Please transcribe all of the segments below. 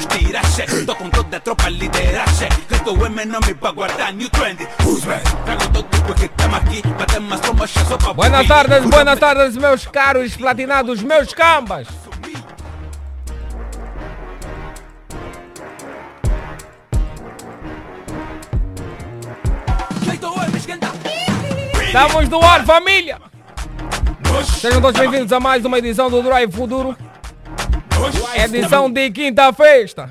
los tirajes boa con toda tropa al lideraje Gato M no me va guardar New Trendy. Who's? Trago todo estamos Buenas tardes, buenas tardes meus caros platinados, meus cambas. Estamos no ar, família! Sejam todos bem-vindos a mais uma edição do Drive Futuro. Edição de quinta-feira.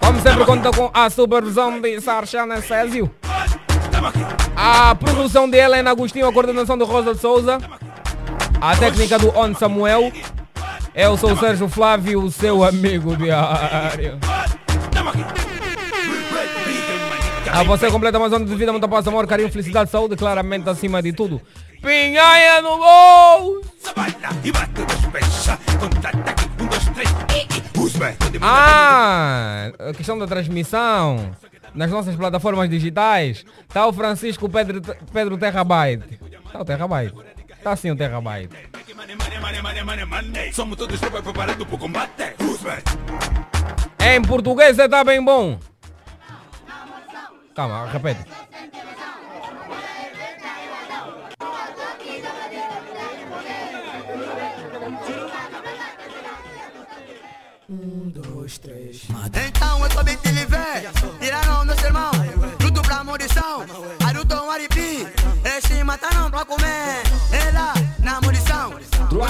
Como sempre, conta com a supervisão de Sarchana Césio. A produção de Helena Agostinho, a coordenação do Rosa de Souza. A técnica do On Samuel. Eu sou o Sérgio Flávio, o seu amigo diário. A você completa mais anos de vida, muita paz, amor, carinho, felicidade, saúde, claramente acima de tudo. Pinhaia no gol! Ah, a questão da transmissão nas nossas plataformas digitais. Tá o Francisco Pedro, Pedro Terrabyte. Tá o Terrabyte. Tá sim o Terrabyte. Somos todos preparados combate. Em português é tá bem bom. Calma, repete. Um, dois, três. Então eu sou Bitili Vé, tiraram meus irmãos. Junto pra munição, Aruton Aripi. Esse mata tá não pra comer. Ela na munição.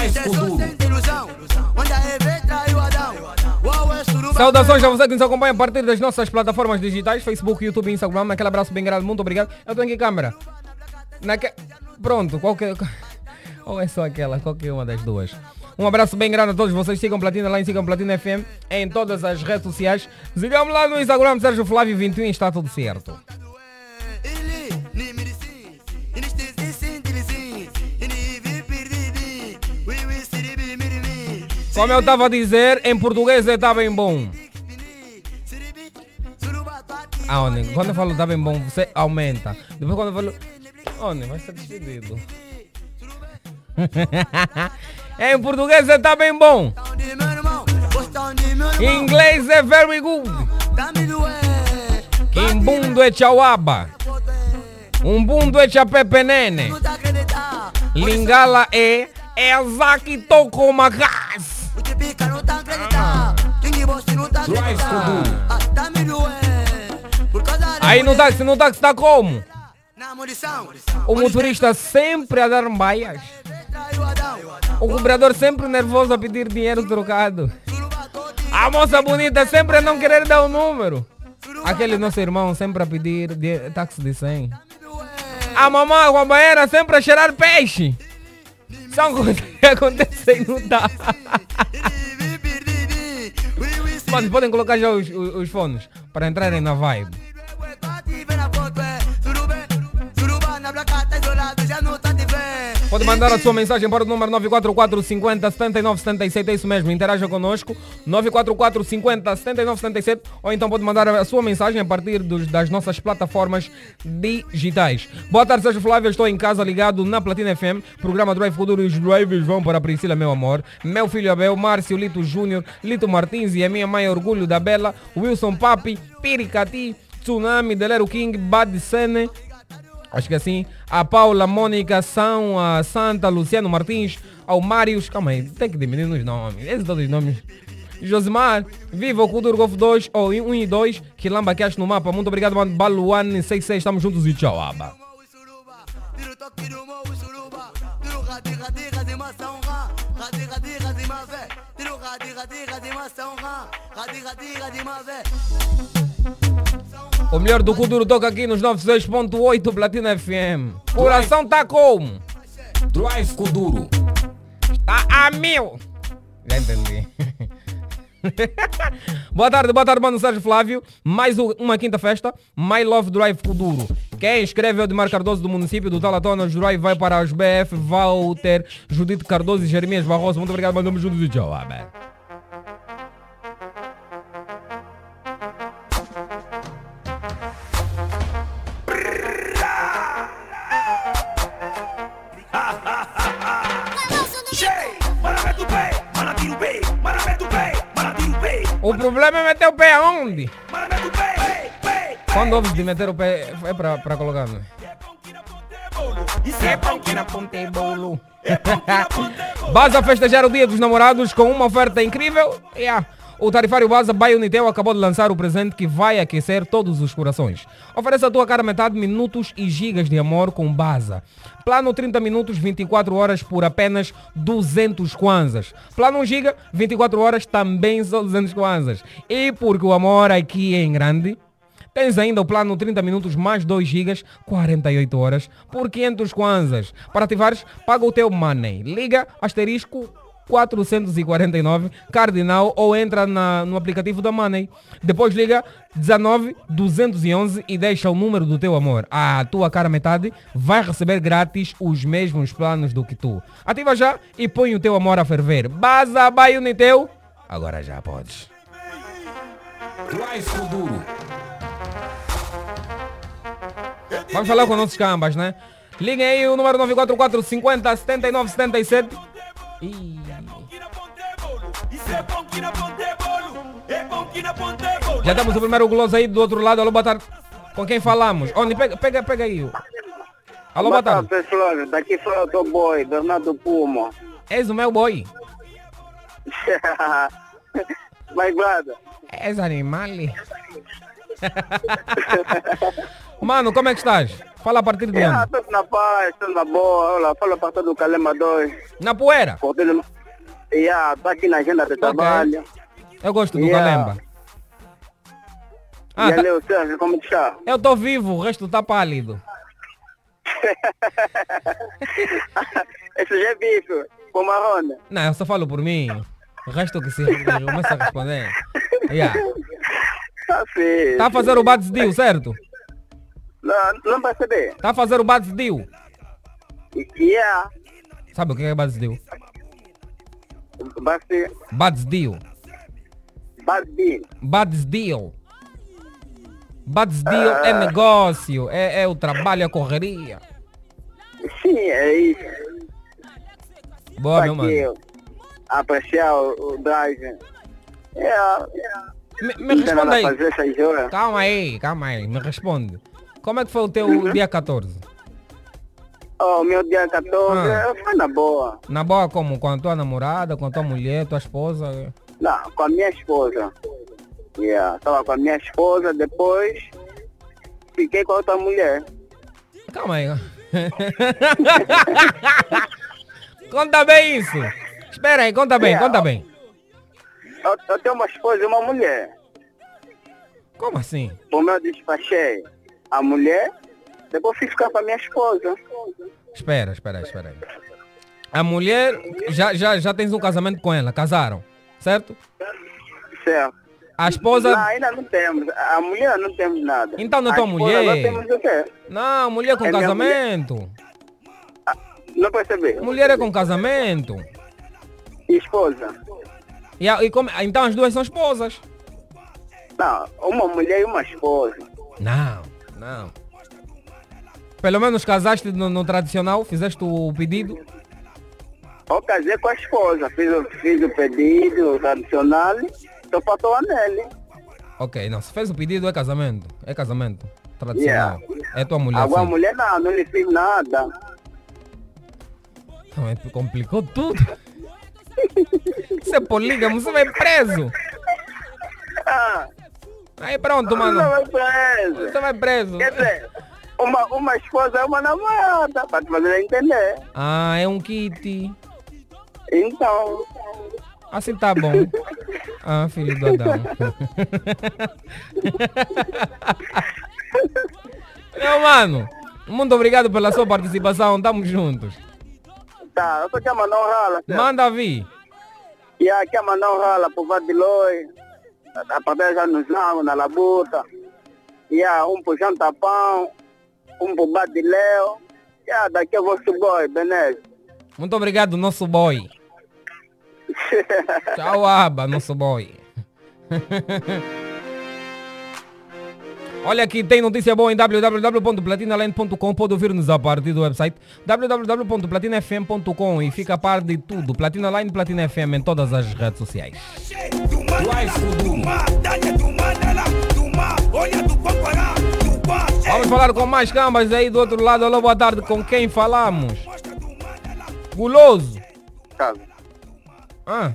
Jesus sem ilusão. Onde a Eve traiu Adão. É Saudações a você que nos acompanha a partir das nossas plataformas digitais, Facebook, YouTube e Instagram. Aquele abraço bem grande, muito obrigado. Eu tô aqui câmera. Naque... Pronto, qualquer. Ou é só aquela, qualquer uma das duas. Um abraço bem grande a todos vocês. Sigam Platina lá em Sigam Platina FM em todas as redes sociais. Sigam lá no Instagram, Sérgio Flávio 21, está tudo certo. Como eu estava a dizer, em português está bem bom. Ah, Oni, quando eu falo está bem bom, você aumenta. Depois quando eu falo... Oni, vai ser despedido. em português está bem bom. Em inglês é very good. doer, Kimbundo é chauaba. Umbundo é chapepenene. tá Lingala é Ezaki tá não tá acreditar, Ah, Aí no táxi, no táxi está como? O motorista sempre a dar baias. O cobrador sempre nervoso a pedir dinheiro trocado. A moça bonita sempre a não querer dar o número. Aquele nosso irmão sempre a pedir táxi de 100. A mamãe a banheira sempre a cheirar peixe. São coisas que acontecem no wi Mano, podem colocar já os, os, os fones para entrarem na vibe. Pode mandar a sua mensagem para o número 944 50 79 77, é isso mesmo, interaja conosco, 944 50 79 77, ou então pode mandar a sua mensagem a partir dos- das nossas plataformas digitais. Boa tarde, Sérgio Flávio, estou em casa ligado na Platina FM, programa Drive Futuro e os drivers vão para a Priscila, meu amor, meu filho Abel, Márcio Lito Júnior, Lito Martins e a minha mãe Orgulho da Bela, Wilson Papi, Piricati, Tsunami, Delero King, Bad Sene, Acho que assim, a Paula, Mônica, São, a Santa, Luciano Martins, ao Marius, calma aí, tem que diminuir nos nomes, esses todos os nomes. Josimar, Viva o Cultura Golf 2 ou 1 e 2, que lamba que acho no mapa. Muito obrigado, mano. Baluane 66, estamos juntos e tchau, aba. O melhor do Kuduro toca aqui nos 96.8 Platina FM. Coração tá como? Drive Kuduro. Tá a mil. Já entendi. boa tarde, boa tarde, mano Sérgio Flávio. Mais uma quinta festa. My Love Drive Kuduro. Quem escreve é o Cardoso do município do Talatona. O Drive vai para os BF, Walter, Judite Cardoso e Jeremias Barroso. Muito obrigado, mandamos juntos e tchau. abe. Problema é meter o pé aonde? Quando ouves de meter o pé, é para, para colocar. né? Baza a festejar o dia dos namorados com uma oferta incrível. Yeah. O tarifário Baza by Unitel acabou de lançar o presente que vai aquecer todos os corações. Oferece a tua cara metade minutos e gigas de amor com Baza. Plano 30 minutos, 24 horas por apenas 200 kwanzas. Plano 1 giga, 24 horas também só 200 kwanzas. E porque o amor aqui é em grande, Tens ainda o plano 30 minutos mais 2 gigas, 48 horas, por 500 kwanzas. Para ativares, paga o teu money. Liga asterisco 449 cardinal ou entra na- no aplicativo da Money. Depois liga 19 211 e deixa o número do teu amor. A tua cara metade vai receber grátis os mesmos planos do que tu. Ativa já e põe o teu amor a ferver. Baza by Unitel. Agora já podes. Vamos falar com nossos cambas, né? Liguem aí o número 944 50 79 77. Ih, já temos o primeiro guloso aí do outro lado. Alô, boa tarde. Com quem falamos? Onde? Pega, pega, pega aí. Alô, boa tarde. pessoal. Daqui fala o teu boy, Bernardo Pumo. És o meu boy. My brother. És animal. Mano, como é que estás? Fala a partir de onde? tudo na paz, tudo na boa. Olha, fala para todo o Calema 2. Na poeira. Cortando... Yeah, tô aqui na agenda de trabalho. Eu gosto do Yeah. Calemba. Ah, e tá- ali o Sérgio, como está? eu tô vivo, o resto tá pálido. Esse já é bicho, com marrone. Não, eu só falo por mim. O resto que se começa a responder. Yeah. Tá feio. Tá a fazer o Bats Deal, certo? Não, não percebi. Tá a fazer o Bats Deal. Yeah. Sabe o que é Bats Deal? Basti, Deal. Bats Deal. Bats Deal é negócio, é, é o trabalho, a correria. Sim, é isso. Boa, meu mano. apreciar o, o drive. Yeah, yeah. Me, me Não tem responde nada a aí. Calma aí, calma aí, me responde. Como é que foi o teu Uhum. dia 14? Oh, meu dia 14 Ah. foi na boa. Na boa como? Com a tua namorada, com a tua mulher, tua esposa? Não, com a minha esposa. Yeah, tava com a minha esposa, depois fiquei com a outra mulher. Calma aí. conta bem isso. Espera aí, conta bem, Yeah. conta bem. Eu, eu tenho uma esposa e uma mulher. Como assim? Como eu despachei a mulher, depois fui ficar com a minha esposa. Espera, espera espera aí. A mulher, já, já, já tens um casamento com ela, casaram, certo? Certo. A esposa... Não, ainda não temos. A mulher não temos nada. Então não é A tua mulher. Nós temos o quê? Não, mulher com É casamento. Não percebi. Mulher é com casamento. E esposa? E, a- e como- então as duas são esposas. Não, uma mulher e uma esposa. Não, não. Pelo menos casaste no, no tradicional, fizeste o pedido. Eu casei com a esposa, fiz, o- fiz o pedido tradicional, só faltou o anel. Ok, não, se fez o pedido é casamento. É casamento. Tradicional. É tua mulher. Agora a sim. mulher não, não lhe fiz nada. Não, é- complicou tudo. Você é polígamo, você vai preso. Ah, Aí pronto, mano. vai preso. Você vai preso. Quer dizer, uma, uma esposa é uma namorada, para te fazer entender. Ah, é um kit. Então, Assim tá bom. Ah, filho do Adão. Meu mano, muito obrigado pela sua participação. Tamo juntos. tá, eu tô aqui a mandar um rala. certo? Manda vir. E aqui a mandar um rala pro Vadiloi, a partir já nos Zangos, na Labuta. E a um pro Jantapão, um pro Badileu. E a daqui é vosso boy, Benez. Muito obrigado, nosso boy. Tchau, Aba, nosso boy. Olha aqui, tem notícia boa em www.platinaland.com. Pode ouvir-nos a partir do website www.platinafm.com e fica a par de tudo. Platina Line, Platina FM em todas as redes sociais. Vamos falar com mais cambas aí do outro lado. Alô, boa tarde. Com quem falamos? Guloso. Casa. Ah,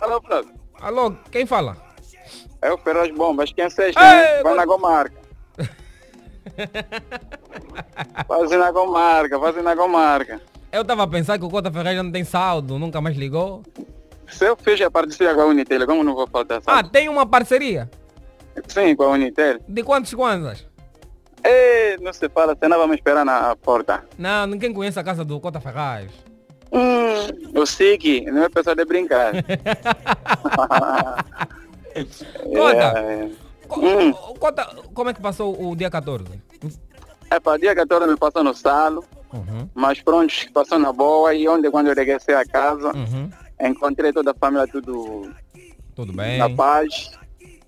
Alô, Flávio. alô, quem fala? É o Feroz Bombas, quem né? Vai na comarca. Fazem na comarca, fazem na comarca. Eu tava a pensar que o Cota Ferreira não tem saldo, nunca mais ligou. Se eu fiz a parceria com a Unitel, como não vou faltar Ah, sabe? tem uma parceria? Sim, com a Unitel. De quantos kwanzas? Ei, não se fala, senão vamos esperar na porta. Não, ninguém conhece a casa do Cota Ferraz. Hum, o SIC, não é pessoa de brincar. Cota, É, Co- Hum. Cota, como é que passou o dia 14? é para dia 14 me passou no salo, Uhum, mas pronto, passou na boa e onde quando eu regressei a casa, uhum. encontrei toda a família tudo Tudo bem. na paz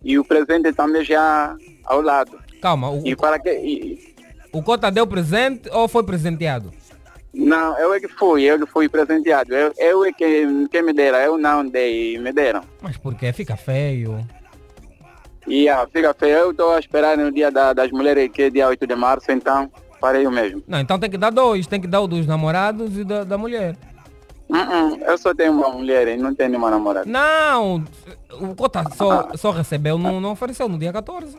e o presente também já ao lado. Calma, o, E para que... e- o Cota deu presente ou foi presenteado? não, eu é que fui, eu que fui presenteado. Eu, eu é que, que me deram, eu não dei, me deram. Mas por quê? Fica feio. E ah, fica feio, eu estou a esperar no dia da- das mulheres, que é dia 8 de março, então farei o mesmo. Não, então tem que dar dois. Tem que dar o dos namorados e da, da mulher. Uh-uh, eu só tenho uma mulher e não tenho nenhuma namorada. Não, o Cota só, só recebeu, não, não ofereceu no dia 14.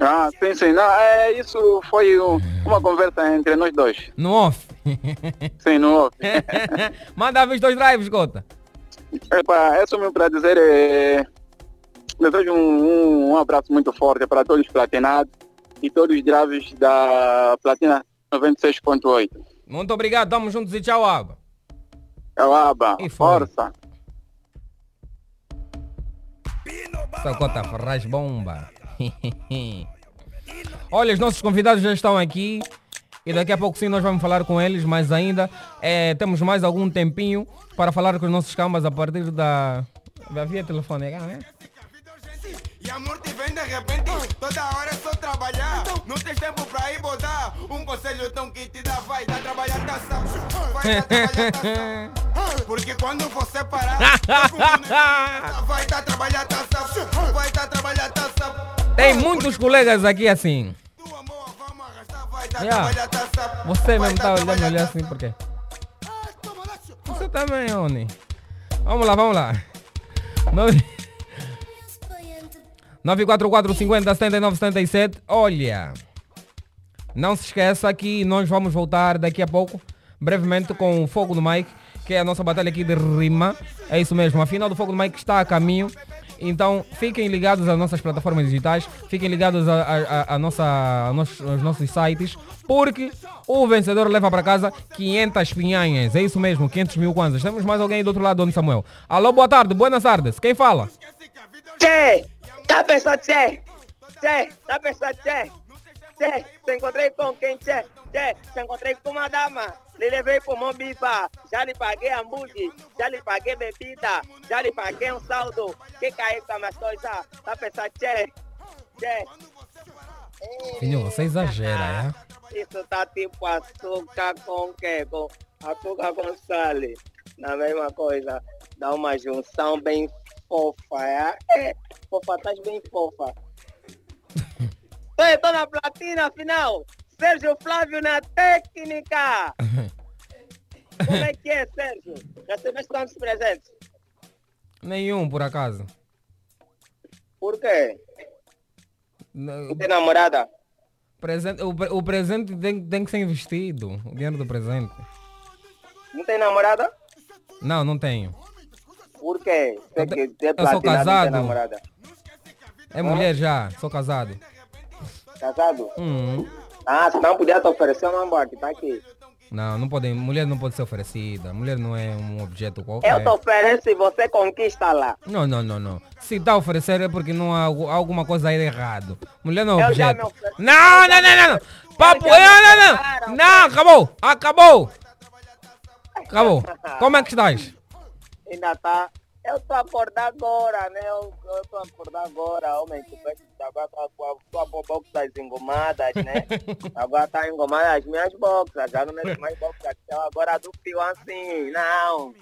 Ah, sim, sim. Não, é, isso foi um- uma conversa entre nós dois. No off. Sim, no off. Manda ver os dois drives, Cota. Epa, é só mesmo para dizer, é, desejo um, um, um abraço muito forte para todos os platinados e todos os drives da Platina 96.8. Muito obrigado, tamo juntos e tchau, Aba. Aba, E força. Essa Cota Ferraz bomba. Olha, os nossos convidados já estão aqui. E daqui a pouco sim nós vamos falar com eles, mas ainda eh, temos mais algum tempinho para falar com os nossos cambas a partir da... da via telefônica, né? E amor te vem de repente, toda hora é só trabalhar. Não tens tempo pra ir botar. Um conselho tão que te dá, vai dar trabalhar, tá sabe? Vai dar trabalhar? Porque quando você parar, vai dar trabalhar, sabe? Vai dar trabalhar, sabe? Tem muitos colegas aqui assim. Yeah. Você mesmo tá olhando assim por quê? Você também, Oni. Vamos lá, vamos lá. 944 50 79 77. Olha, não se esqueça que nós vamos voltar daqui a pouco, brevemente, com o Fogo do Mike, que é a nossa batalha aqui de rima. É isso mesmo, a final do Fogo do Mike está a caminho. Então fiquem ligados às nossas plataformas digitais, fiquem ligados a, a- a- nossa, a nos- aos nossos sites, porque o vencedor leva para casa 500 pinhanhas. É isso mesmo, 500 mil kwanzas. Temos mais alguém do outro lado, Dona Samuel. Alô, boa tarde, buenas tardes. Quem fala? Che, tá pensando, Che? Che, tá pensando, Che? Che, se encontrei com quem, Che? Che, se encontrei com uma dama. Lhe levei pro Mombipa, já lhe paguei hambúrguer, já lhe paguei bebida, já lhe paguei um saldo. Que caiu com as coisas? Tá pensando, Che? Che. Filho, você exagera, é? Isso tá tipo açúcar com quê? Com açúcar com sal. Na mesma coisa. Dá uma junção bem fofa, é? É, fofa, estás bem fofa. Tô na platina, afinal. Sérgio Flávio na técnica. Como é que é, Sérgio? Recebeste quantos presentes? Nenhum, por acaso. Por quê? Não, tem namorada? Presente, o, o presente tem, tem que ser investido. O dinheiro do presente. Não tem namorada? Não, não tenho. Por quê? Você que é eu sou casado. namorada. É mulher já, sou casado. Casado? Hum. Ah, se não podia te oferecer uma morte, tá aqui. Não, não pode, mulher não pode ser oferecida. Mulher não é um objeto Eu qualquer. te ofereço e você conquista lá. Não, não, não, não. Se a oferecer é porque não há algu- alguma coisa aí errado. Mulher não é Eu objeto. Não, não, não, não, não. Papo, não, não, não. Não, acabou, acabou. Acabou. Como é que estás? Ainda tá. Eu tô acordado agora, né? Eu, eu tô acordado agora, homem. Tu agora tá com a tua box das engomadas, né? Agora tá engomada as minhas boxas, já não meto mais boxas. Então agora do fio assim, não.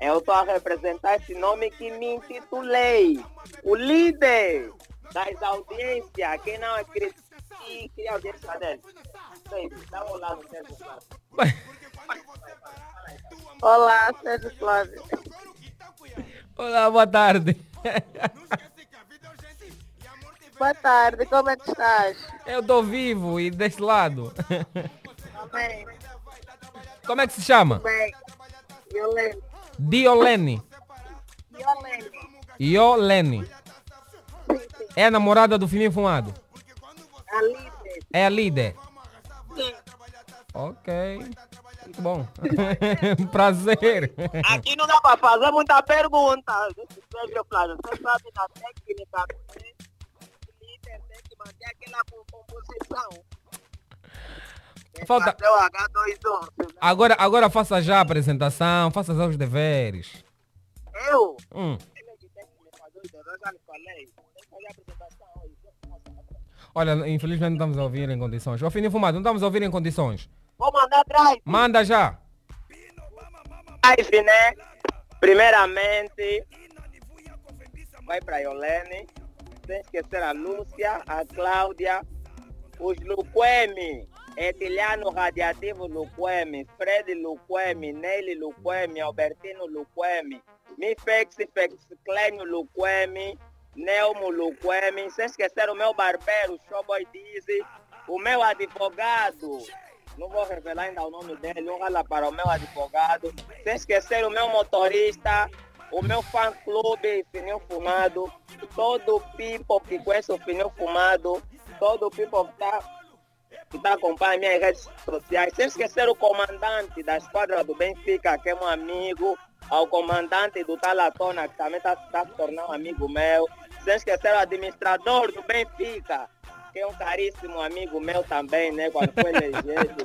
Eu tô a representar esse nome que me intitulei. O líder das audiências. Quem não acredita que a audiência dele. Um lá no Flávio. Olá, Sérgio Flávio. Olá, boa tarde. Boa tarde, como é que estás? Eu tô vivo e deste lado. Bem, Como é que se chama? bem. Violene. Diolene. Violene. Iolene. É a namorada do Fininho Fumado. A líder. É a líder. Sim. Ok. Muito bom. Prazer. Aqui não dá para fazer muita pergunta. Sérgio você sabe na técnica, né? o líder tem que manter aquela com- composição. Falta- que fazer o H2O. senão- Agora, agora faça já a apresentação, faça já os deveres. Eu? Hum. É que que que. Olha, infelizmente não estamos a ouvir em condições. Ô Fininho Fumado, não estamos a ouvir em condições. Vou mandar drive. Manda já. Live, né? Primeiramente, vai para a Iolene, sem esquecer a Lúcia, a Cláudia, os Luquemi, Etiliano Radiativo Luquemi, Fred Luquemi, Nelly Luquemi, Albertino Luquemi, Mifex Fex Clênio Luquemi, Nelmo Luquemi, sem esquecer o meu barbeiro, Showboy Dizzy, o meu advogado, não vou revelar ainda o nome dele, um rala para o meu advogado, sem esquecer o meu motorista, o meu fã clube Fininho Fumado, todo o people que conhece o Fininho Fumado, todo o people que está que tá acompanhando minhas redes sociais, sem esquecer o comandante da esquadra do Benfica, que é meu amigo, ao comandante do Talatona, que também está tá se tornando um amigo meu, sem esquecer o administrador do Benfica, que é um caríssimo amigo meu também, né, quando foi elegido,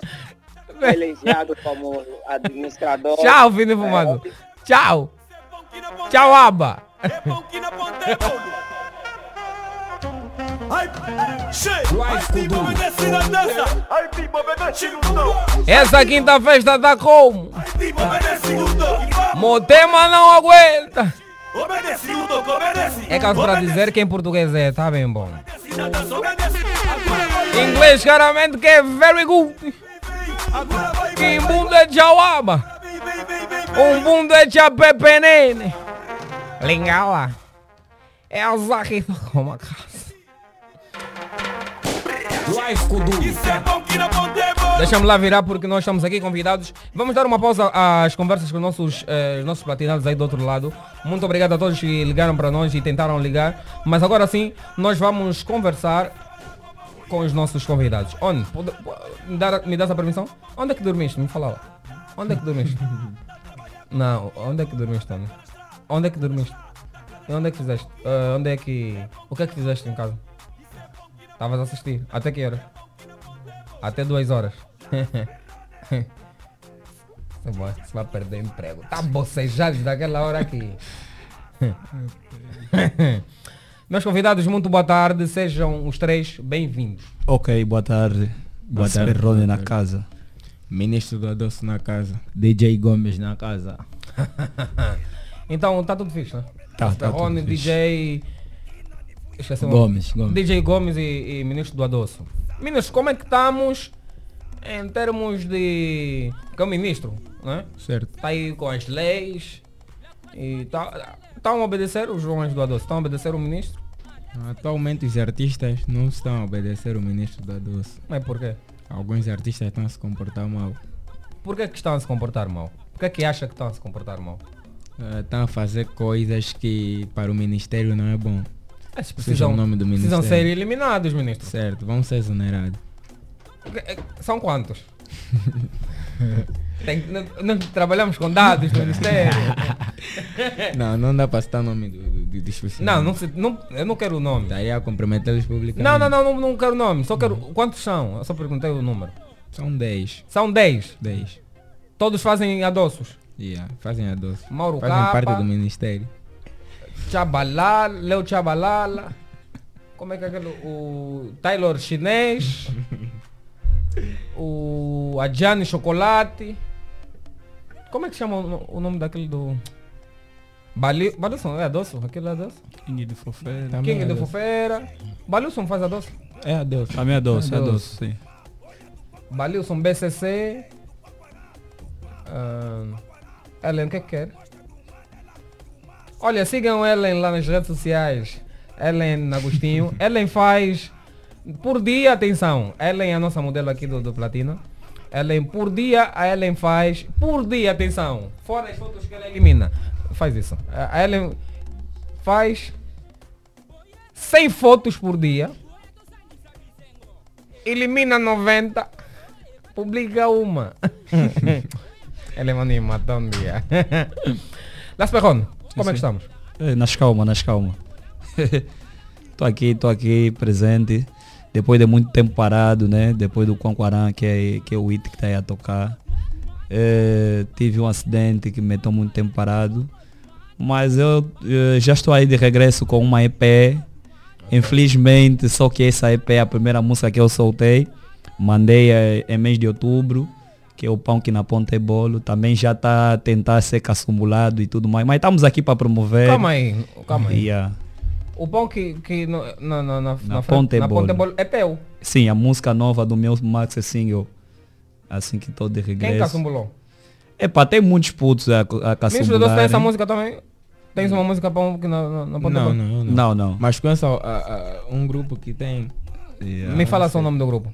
foi elegiado como administrador. Tchau, Vini Fumado. Tchau. Tchau, Aba. Essa quinta festa tá como? Motema não aguenta. É caso para dizer que em português é, tá bem bom. Inglês claramente que é very good. Kimbundo é jawaba. Um bundo é chapepenene. Lingala. É a Zahida como a casa. Drive Kuduro. Deixa-me lá virar porque nós estamos aqui convidados. Vamos dar uma pausa às conversas com os nossos, eh, os nossos platinados aí do outro lado. Muito obrigado a todos que ligaram para nós e tentaram ligar. Mas agora sim, nós vamos conversar com os nossos convidados. Onde? Pode- me, dar, me dá essa permissão? Onde é que dormiste? Me fala lá. Onde é que dormiste? Não, onde é que dormiste, Tony? Onde é que dormiste? E onde é que fizeste? Ah, onde é que. O que é que fizeste em casa? Estavas a assistir? Até que hora? Até duas horas. Você vai, perder emprego. Tá bocejado daquela hora aqui. Meus convidados, muito boa tarde. Sejam os três bem-vindos. Ok, boa tarde. Boa Boa tarde, Rony na casa. Ministro do Adoço na casa. DJ Gomes na casa. Então, tá tudo fixe, né? Tá, tá Rony, tudo fixe. DJ. O Gomes. Gomes. DJ Gomes e, e Ministro do Adoço. Ministro, como é que estamos em termos de. Que é o ministro, né? Certo. Está aí com as leis. E tá, estão a obedecer os Joões do Adoço? Estão a obedecer o ministro? Atualmente os artistas não estão a obedecer o ministro do Adoço. Mas por quê? Alguns artistas estão a se comportar mal. Por que, que estão a se comportar mal? Por que, que acha que estão a se comportar mal? Eh, Estão a fazer coisas que para o ministério não é bom. Eles Seja precisam, o nome do precisam ministério. ser eliminados, ministro. Certo, vão ser exonerados. É, São quantos? Tem nós- nós trabalhamos com dados do ministério. não, não dá para citar o nome do, do, do, dos Não, não, se- não, eu não quero o nome. Estaria a comprometê-los publicamente. Não, não, não, não, não quero o nome. Só quero. Quantos são? Eu só perguntei o número. São 10. São 10. 10. Todos fazem adoços. Yeah, fazem a doce. Mauro Fazem Capa. parte do ministério. Chabalala, Leo Chabalala. Como é que é aquele? O Taylor chinês. o Adjane Chocolate. Como é que chama o, o nome daquele do. Bali- Balilson é adoço? Aquele é adoço? King de Fofeira. Também King é de adoço. Fofeira. Balilson faz adoço? É a doce. Também é doce, é É doce. doce, sim. Balilson BCC. Ahn, Ellen, o que é que quer? Olha, sigam Ellen lá nas redes sociais. Ellen Agostinho. Ellen faz por dia, atenção. Ellen é a nossa modelo aqui do, do Platina. Ellen, por dia, a Ellen faz. Por dia, atenção. Fora as fotos que ela elimina. Faz isso. A Ellen faz 100 fotos por dia. Elimina 90. Publica uma. Ela é animada um dia. Las Perron, como é que estamos? Eh, Nas calma, nas calma. tô aqui, tô aqui presente. Depois de muito tempo parado, né? Depois do Quanquarã, que é, que é o hit que está aí a tocar. Eh, tive um acidente que me metou muito tempo parado. Mas eu eh, já estou aí de regresso com uma EP. Infelizmente, só que essa EP é a primeira música que eu soltei. Mandei eh, em mês de outubro, que é o Pão que na Ponta é Bolo. Também já está a tentar ser caçumbulado e tudo mais. Mas estamos aqui para promover. Calma aí, calma aí. Yeah. O pão que, que no- na, na, na, Na Ponte na. Ponte Bolo é teu. Sim, a música nova do meu Max Single. Assim que estou de Quem regresso. caçumbulou? Epá, tem muitos putos a, a caçumbular. Tem essa música também? Tens uma música para um que na, na, na Ponte Não, não, não. Não, não. Mas conheço ah, um grupo que tem Me fala só o nome do grupo.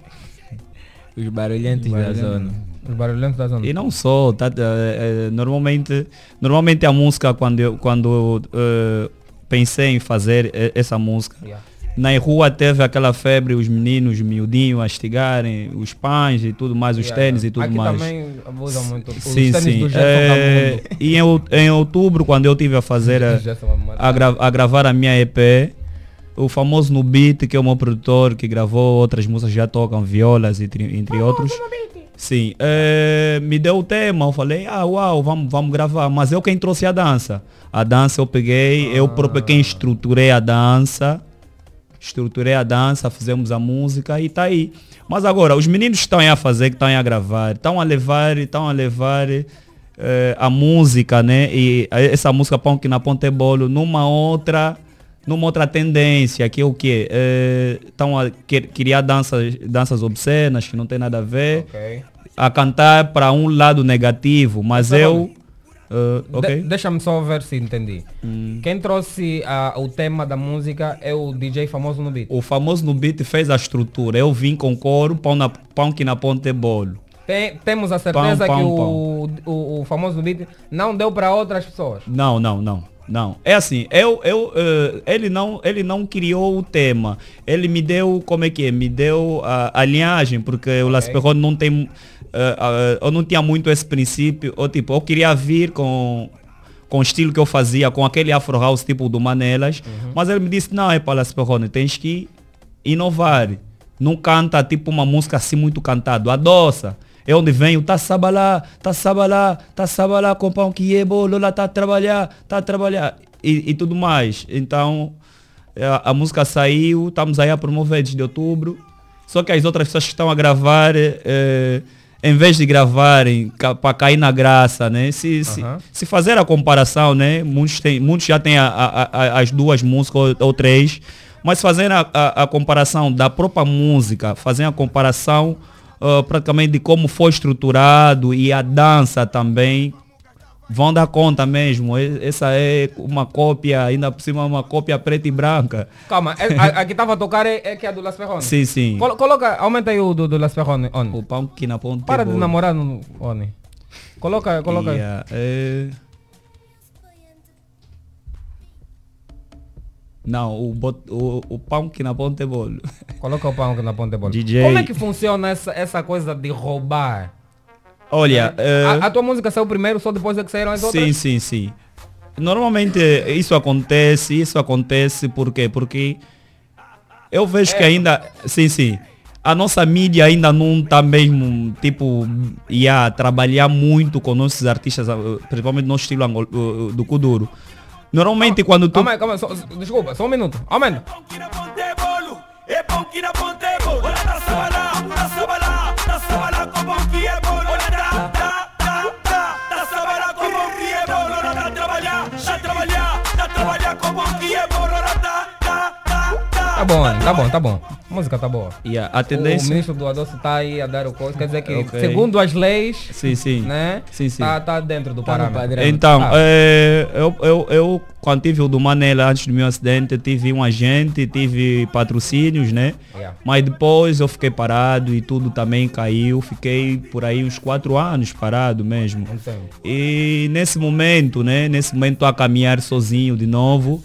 os barulhentos da Barulhentos. zona. Os barulhentos da zona. E não só, tá, eh, eh, normalmente, normalmente a música quando eu quando eh, pensei em fazer essa música, Yeah. na rua teve aquela febre, os meninos miudinhos a estigarem, os pães e tudo mais, os Yeah, tênis yeah. e tudo Aqui mais. também abusa muito. Os Sim, tênis sim. Eh, Ramundo. e em, em outubro, quando eu tive a fazer a, a, gra- a gravar a minha EP, o famoso Nubit, que é o meu produtor, que gravou outras músicas, já tocam violas, entre, entre outros. Sim, eh, me deu o tema, eu falei, ah, uau, vamos, vamos gravar. Mas eu quem trouxe a dança. A dança eu peguei, eu próprio quem estruturei a dança. Estruturei a dança, fizemos a música e tá aí. Mas agora, os meninos estão a fazer, que estão a gravar, estão a levar, estão a levar eh, a música, né? E a- essa música Pão que na Ponte Bolo numa outra numa outra tendência, que é o quê? Estão a quer- criar danças, danças obscenas que não tem nada a ver, Ok. a cantar para um lado negativo, mas eu... bom. eh, De-? Deixa-me só ver se entendi. Quem trouxe ah, o tema da música é o DJ famoso no beat. O famoso no beat fez a estrutura. Eu vim com coro, pão, na, pão que na ponte é bolo. Tem- temos a certeza Pão, que pão, o, o, o famoso no beat não deu para outras pessoas. Não, não, não. Não. É assim, eu, eu, eh, ele, não, ele não criou o tema. Ele me deu, como é que é? Me deu a, a linhagem, porque o Las Perron não tem. eh, eh, eu não tinha muito esse princípio. Ou, tipo, eu queria vir com, com o estilo que eu fazia, com aquele Afro House tipo do Manelas. Mas ele me disse, não, é para Las Perron, tens que inovar. Não canta tipo uma música assim muito cantado. Adoça. É onde vem o tá sabalá, tá sabalá, tá sabalá com pão que é bolo, lá tá a trabalhar, tá a trabalhar e, e tudo mais. Então a, a música saiu, estamos aí a promover desde outubro. Só que as outras pessoas que estão a gravar, eh, em vez de gravarem para cair na graça, né? Se, se, Aham. se fazer a comparação, né? Muitos, tem, muitos já têm a- a- as duas músicas ou, ou três, mas fazendo a comparação da própria música, fazendo a comparação ah, praticamente de como foi estruturado e a dança também, vão dar conta mesmo. Essa é uma cópia, ainda por cima uma cópia preta e branca. Calma, é- a, a que estava a tocar é, é que é a do Las Ferrone. Sim, sim. Colo- coloca, aumenta aí o do, do Las Oni. O pão que na ponte Para de bolo. namorar, no, Oni. Coloca, coloca. Yeah, é... Não, o, bot, o, o pão que na ponte é bolo. Coloca o pão que na ponta de bola. DJ. Como é que funciona essa, essa coisa de roubar? Olha, é, A, a tua música saiu primeiro, só depois é que saíram as sim, outras? sim, sim. Normalmente isso acontece, isso acontece por quê? Porque eu vejo que É. ainda, sim, sim, a nossa mídia ainda não está mesmo, tipo, ia trabalhar muito com nossos artistas, ah, principalmente no estilo angol- uh, do Kuduro. Normalmente quando tu... Calma calma desculpa, só um minuto. Aumenta. Tá, tá. Tá bom, tá bom, tá bom. A música tá boa. Yeah, a O tendência... ministro do Adoço tá aí a dar o coisa, quer dizer que, Ok. segundo as leis, Sim, sim. né? Sim, sim. Tá, tá dentro do Tá parâmetro. padrão. Então, Ah. eh, eu, eu, eu, quando tive o do Manela, antes do meu acidente, tive um agente, tive patrocínios, né? Yeah. Mas depois eu fiquei parado e tudo também caiu. Fiquei por aí uns quatro anos parado mesmo. Entendo. E nesse momento, né? Nesse momento a caminhar sozinho de novo.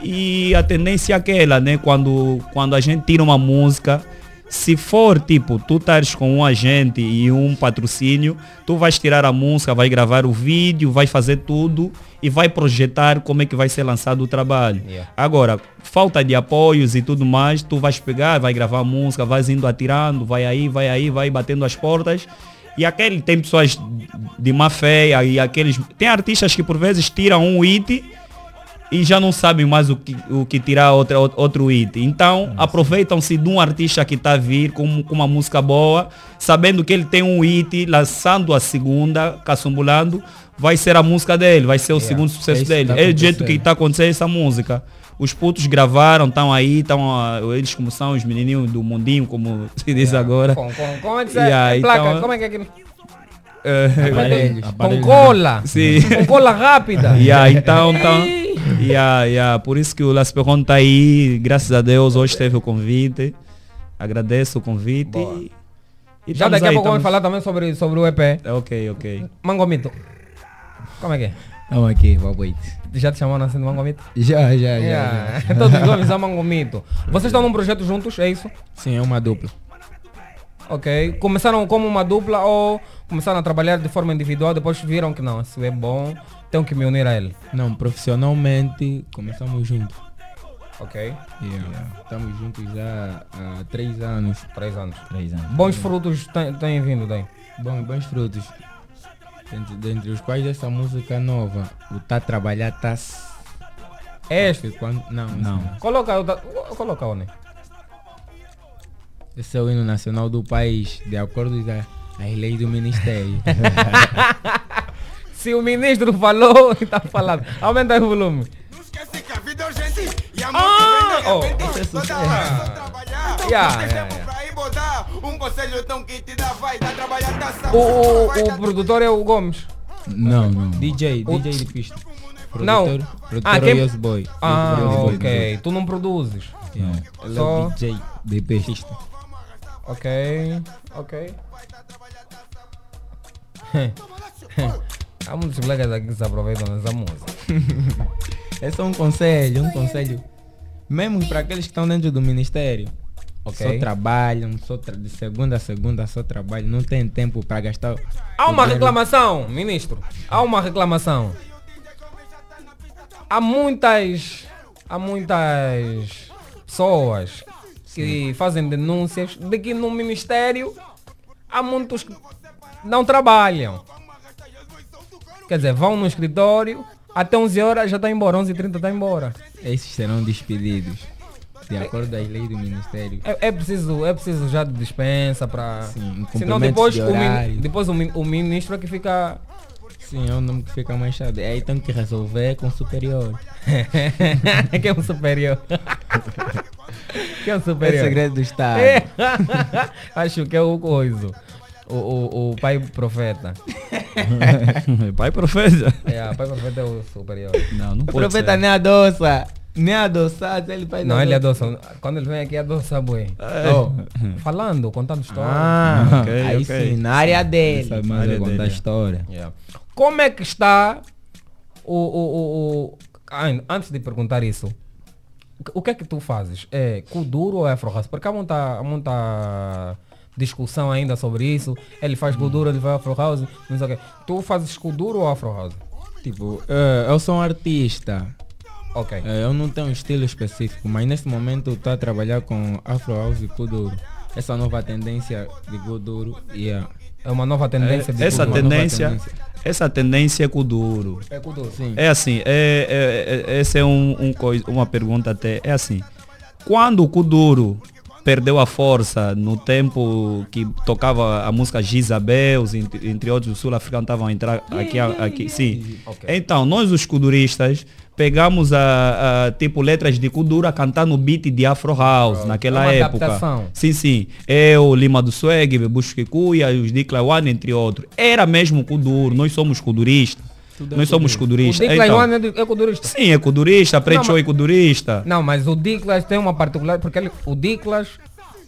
E a tendência é aquela, né? Quando, quando a gente tira uma música, se for tipo, tu estares com um agente e um patrocínio, tu vais tirar a música, vai gravar o vídeo, vai fazer tudo e vai projetar como é que vai ser lançado o trabalho. Yeah. Agora, falta de apoios e tudo mais, tu vais pegar, vai gravar a música, vais indo atirando, vai aí, vai aí, vai batendo as portas. E aquele tem pessoas de má fé e aqueles. Tem artistas que por vezes tiram um hit e já não sabem mais o que, o que tirar outra, outro hit. Então aproveitam-se de um artista que está a vir com, com uma música boa, sabendo que ele tem um hit, lançando a segunda, caçumbulando, vai ser a música dele, vai ser o Yeah. segundo sucesso É dele. tá é do jeito que está acontecendo essa música. Os putos gravaram, estão aí, estão eles como são os menininhos do mundinho, como se diz agora. Com, com, como é que se Yeah, é? Placa, então- como é que é aquilo? Eh, Aparelhos. Com Aparelhos. cola. Sim. Com cola rápida. Yeah, então, então, yeah, yeah, por isso que o Las Perron tá aí, graças a Deus, hoje teve o convite. Agradeço o convite. Boa. E, e Já estamos daqui a pouco vamos estamos- falar também sobre, sobre o EP. Ok, ok. Mangomito. Como é que é? Vamos aqui, boa noite. Já te chamaram assim de Mangomito? Já, já, já. Yeah. já. Todos os homens são Mangomito. Vocês estão num projeto juntos, é isso? Sim, é uma dupla. Ok. Começaram como uma dupla ou começaram a trabalhar de forma individual, depois viram que não, isso é bom, tenho que me unir a ele. Não, profissionalmente começamos juntos. Ok. Yeah. Estamos juntos já há três anos. Três anos. Três anos. Bons frutos têm, vindo daí. Bom, bons frutos. Dentre, dentre os quais essa música nova, o Tá Trabalhar Tá... Este? Quando, não, Não. não. Coloca, o da- coloca onde? Esse é o hino nacional do país, de acordo com as leis do Ministério. Se o ministro falou, está falando. Aumenta aí o volume. Ah, oh, isso é sucesso. Yeah, yeah, yeah. Um conselho tão que te dá vai, dá trabalhar, O, o, o produtor é o Gomes. não, não. DJ, O- DJ de pista. Não. Produtor, produtor Ah, é quem- o Yes Boy. Ah, Boy, ok. Tu não produzes. Yeah. Só- é o DJ de pista. Ok, ok. Há muitos colegas aqui que se aproveitam dessa música. É só um conselho, um conselho. Mesmo para aqueles que estão dentro do ministério. Ok. Só trabalham, só tra- de segunda a segunda só trabalham, não tem tempo para gastar. Há uma reclamação, ministro. Há uma reclamação. Há muitas. Há muitas pessoas que fazem denúncias de que no ministério há muitos que não trabalham. Quer dizer, vão no escritório, até 11 horas já está embora, 11 h 30 está embora. Esses serão despedidos. De acordo às leis do ministério. É, é preciso, é preciso já de dispensa para. Sim, Senão depois, de o, min- depois o, o ministro é que fica. Sim, é o nome que fica mais chato. Aí tem que resolver com o superior. que é um superior. que é um É superior. segredo do Estado. É. Acho que é o coisa. O, o, o pai profeta. Pai profeta. É, o pai profeta é o superior. Não, não O pode profeta ser. nem adoça. Nem adoçado, ele faz Não, ele adoça. Quando ele vem aqui, adoça boi. Oh. Falando, contando história. Ah, Ok, aí ok. sim, na área dele. Sabe mais é contar história. Yeah. Como é que está o, o, o, Antes de perguntar isso, o que é que tu fazes? É Kuduro ou é Afro? Porque há muita, há muita discussão ainda sobre isso. Ele faz Kuduro, ele faz Afro House, não sei o quê. Tu fazes Kuduro ou Afro House? Tipo, eh, eu sou um artista. Ok. Eh, eu não tenho um estilo específico, mas nesse momento estou a trabalhar com Afro House e Kuduro. Essa nova tendência de Kuduro yeah. É uma nova tendência de essa Kuduro. tendência, tendência. essa tendência é com o duro. É Kuduro. Sim. É assim, é, é, é- essa é um, um coi- uma pergunta até. É assim, quando o Kuduro perdeu a força no tempo que tocava a música Gisabels, entre, entre outros, os sul-africanos estavam a entrar aqui, aqui sim. Ok. Então, nós os kuduristas pegamos a, a, tipo letras de Kuduro a cantar no beat de Afro House naquela É época. adaptação. Sim, sim. Eu, Lima do Swag, Bebush Kikuya, os Dikla One, entre outros. Era mesmo Kuduro, nós somos kuduristas. Nós somos O kuduristas. Dick Então, é, é Kudurista. sim, é kudurista, Não, Preto é kudurista. Não, mas o Diklas tem uma particular, porque ele, o Diklas,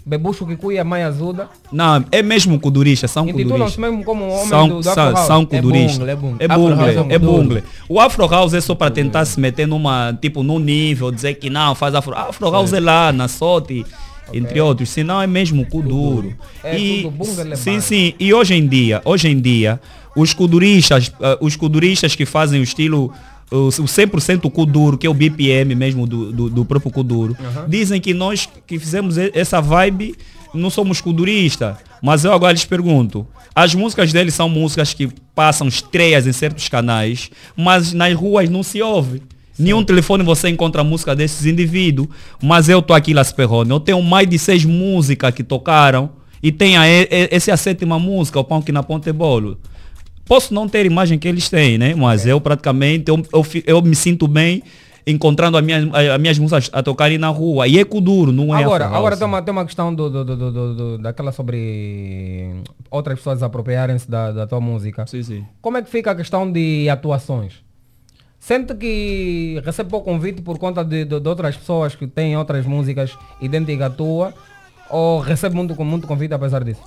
Bebucho Kikuya, Mãe Azuda, Não, é mesmo kudurista, são intitulam-se kuduristas. mesmo como homem São, do, do são, são É kuduristas. bungle, é bungle. É bungle, é é. O Afro House é só para tentar se meter numa, tipo, num nível, dizer que não, faz Afro. Afro House é lá, na sorte, entre outros. Senão é mesmo kuduro. É e, tudo é sim, sim. E hoje em dia, hoje em dia, os kuduristas, eh, os kuduristas que fazem o estilo o o 100% Kuduro, que é o BPM mesmo do, do, do próprio Kuduro, dizem que nós que fizemos essa vibe não somos kuduristas. Mas eu agora lhes pergunto, as músicas deles são músicas que passam estreias em certos canais, mas nas ruas não se ouve. Nenhum telefone você encontra música desses indivíduos, mas eu tô aqui Las Perrone, eu tenho mais de seis músicas que tocaram e tem a, essa é a sétima música, o Pão que na Ponte Bolo. Posso não ter a imagem que eles têm, né? Mas eu praticamente, eu, eu, eu me sinto bem encontrando as minhas, as minhas músicas a tocarem na rua. E é Kuduro, não é Agora, agora tem uma, tem uma questão do, do, do, do- daquela sobre outras pessoas apropriarem-se da, da tua música. Sim, sim. Como é que fica a questão de atuações? Sente que recebe convite por conta de, de- de outras pessoas que têm outras músicas idênticas à tua? Ou recebe muito, muito convite apesar disso?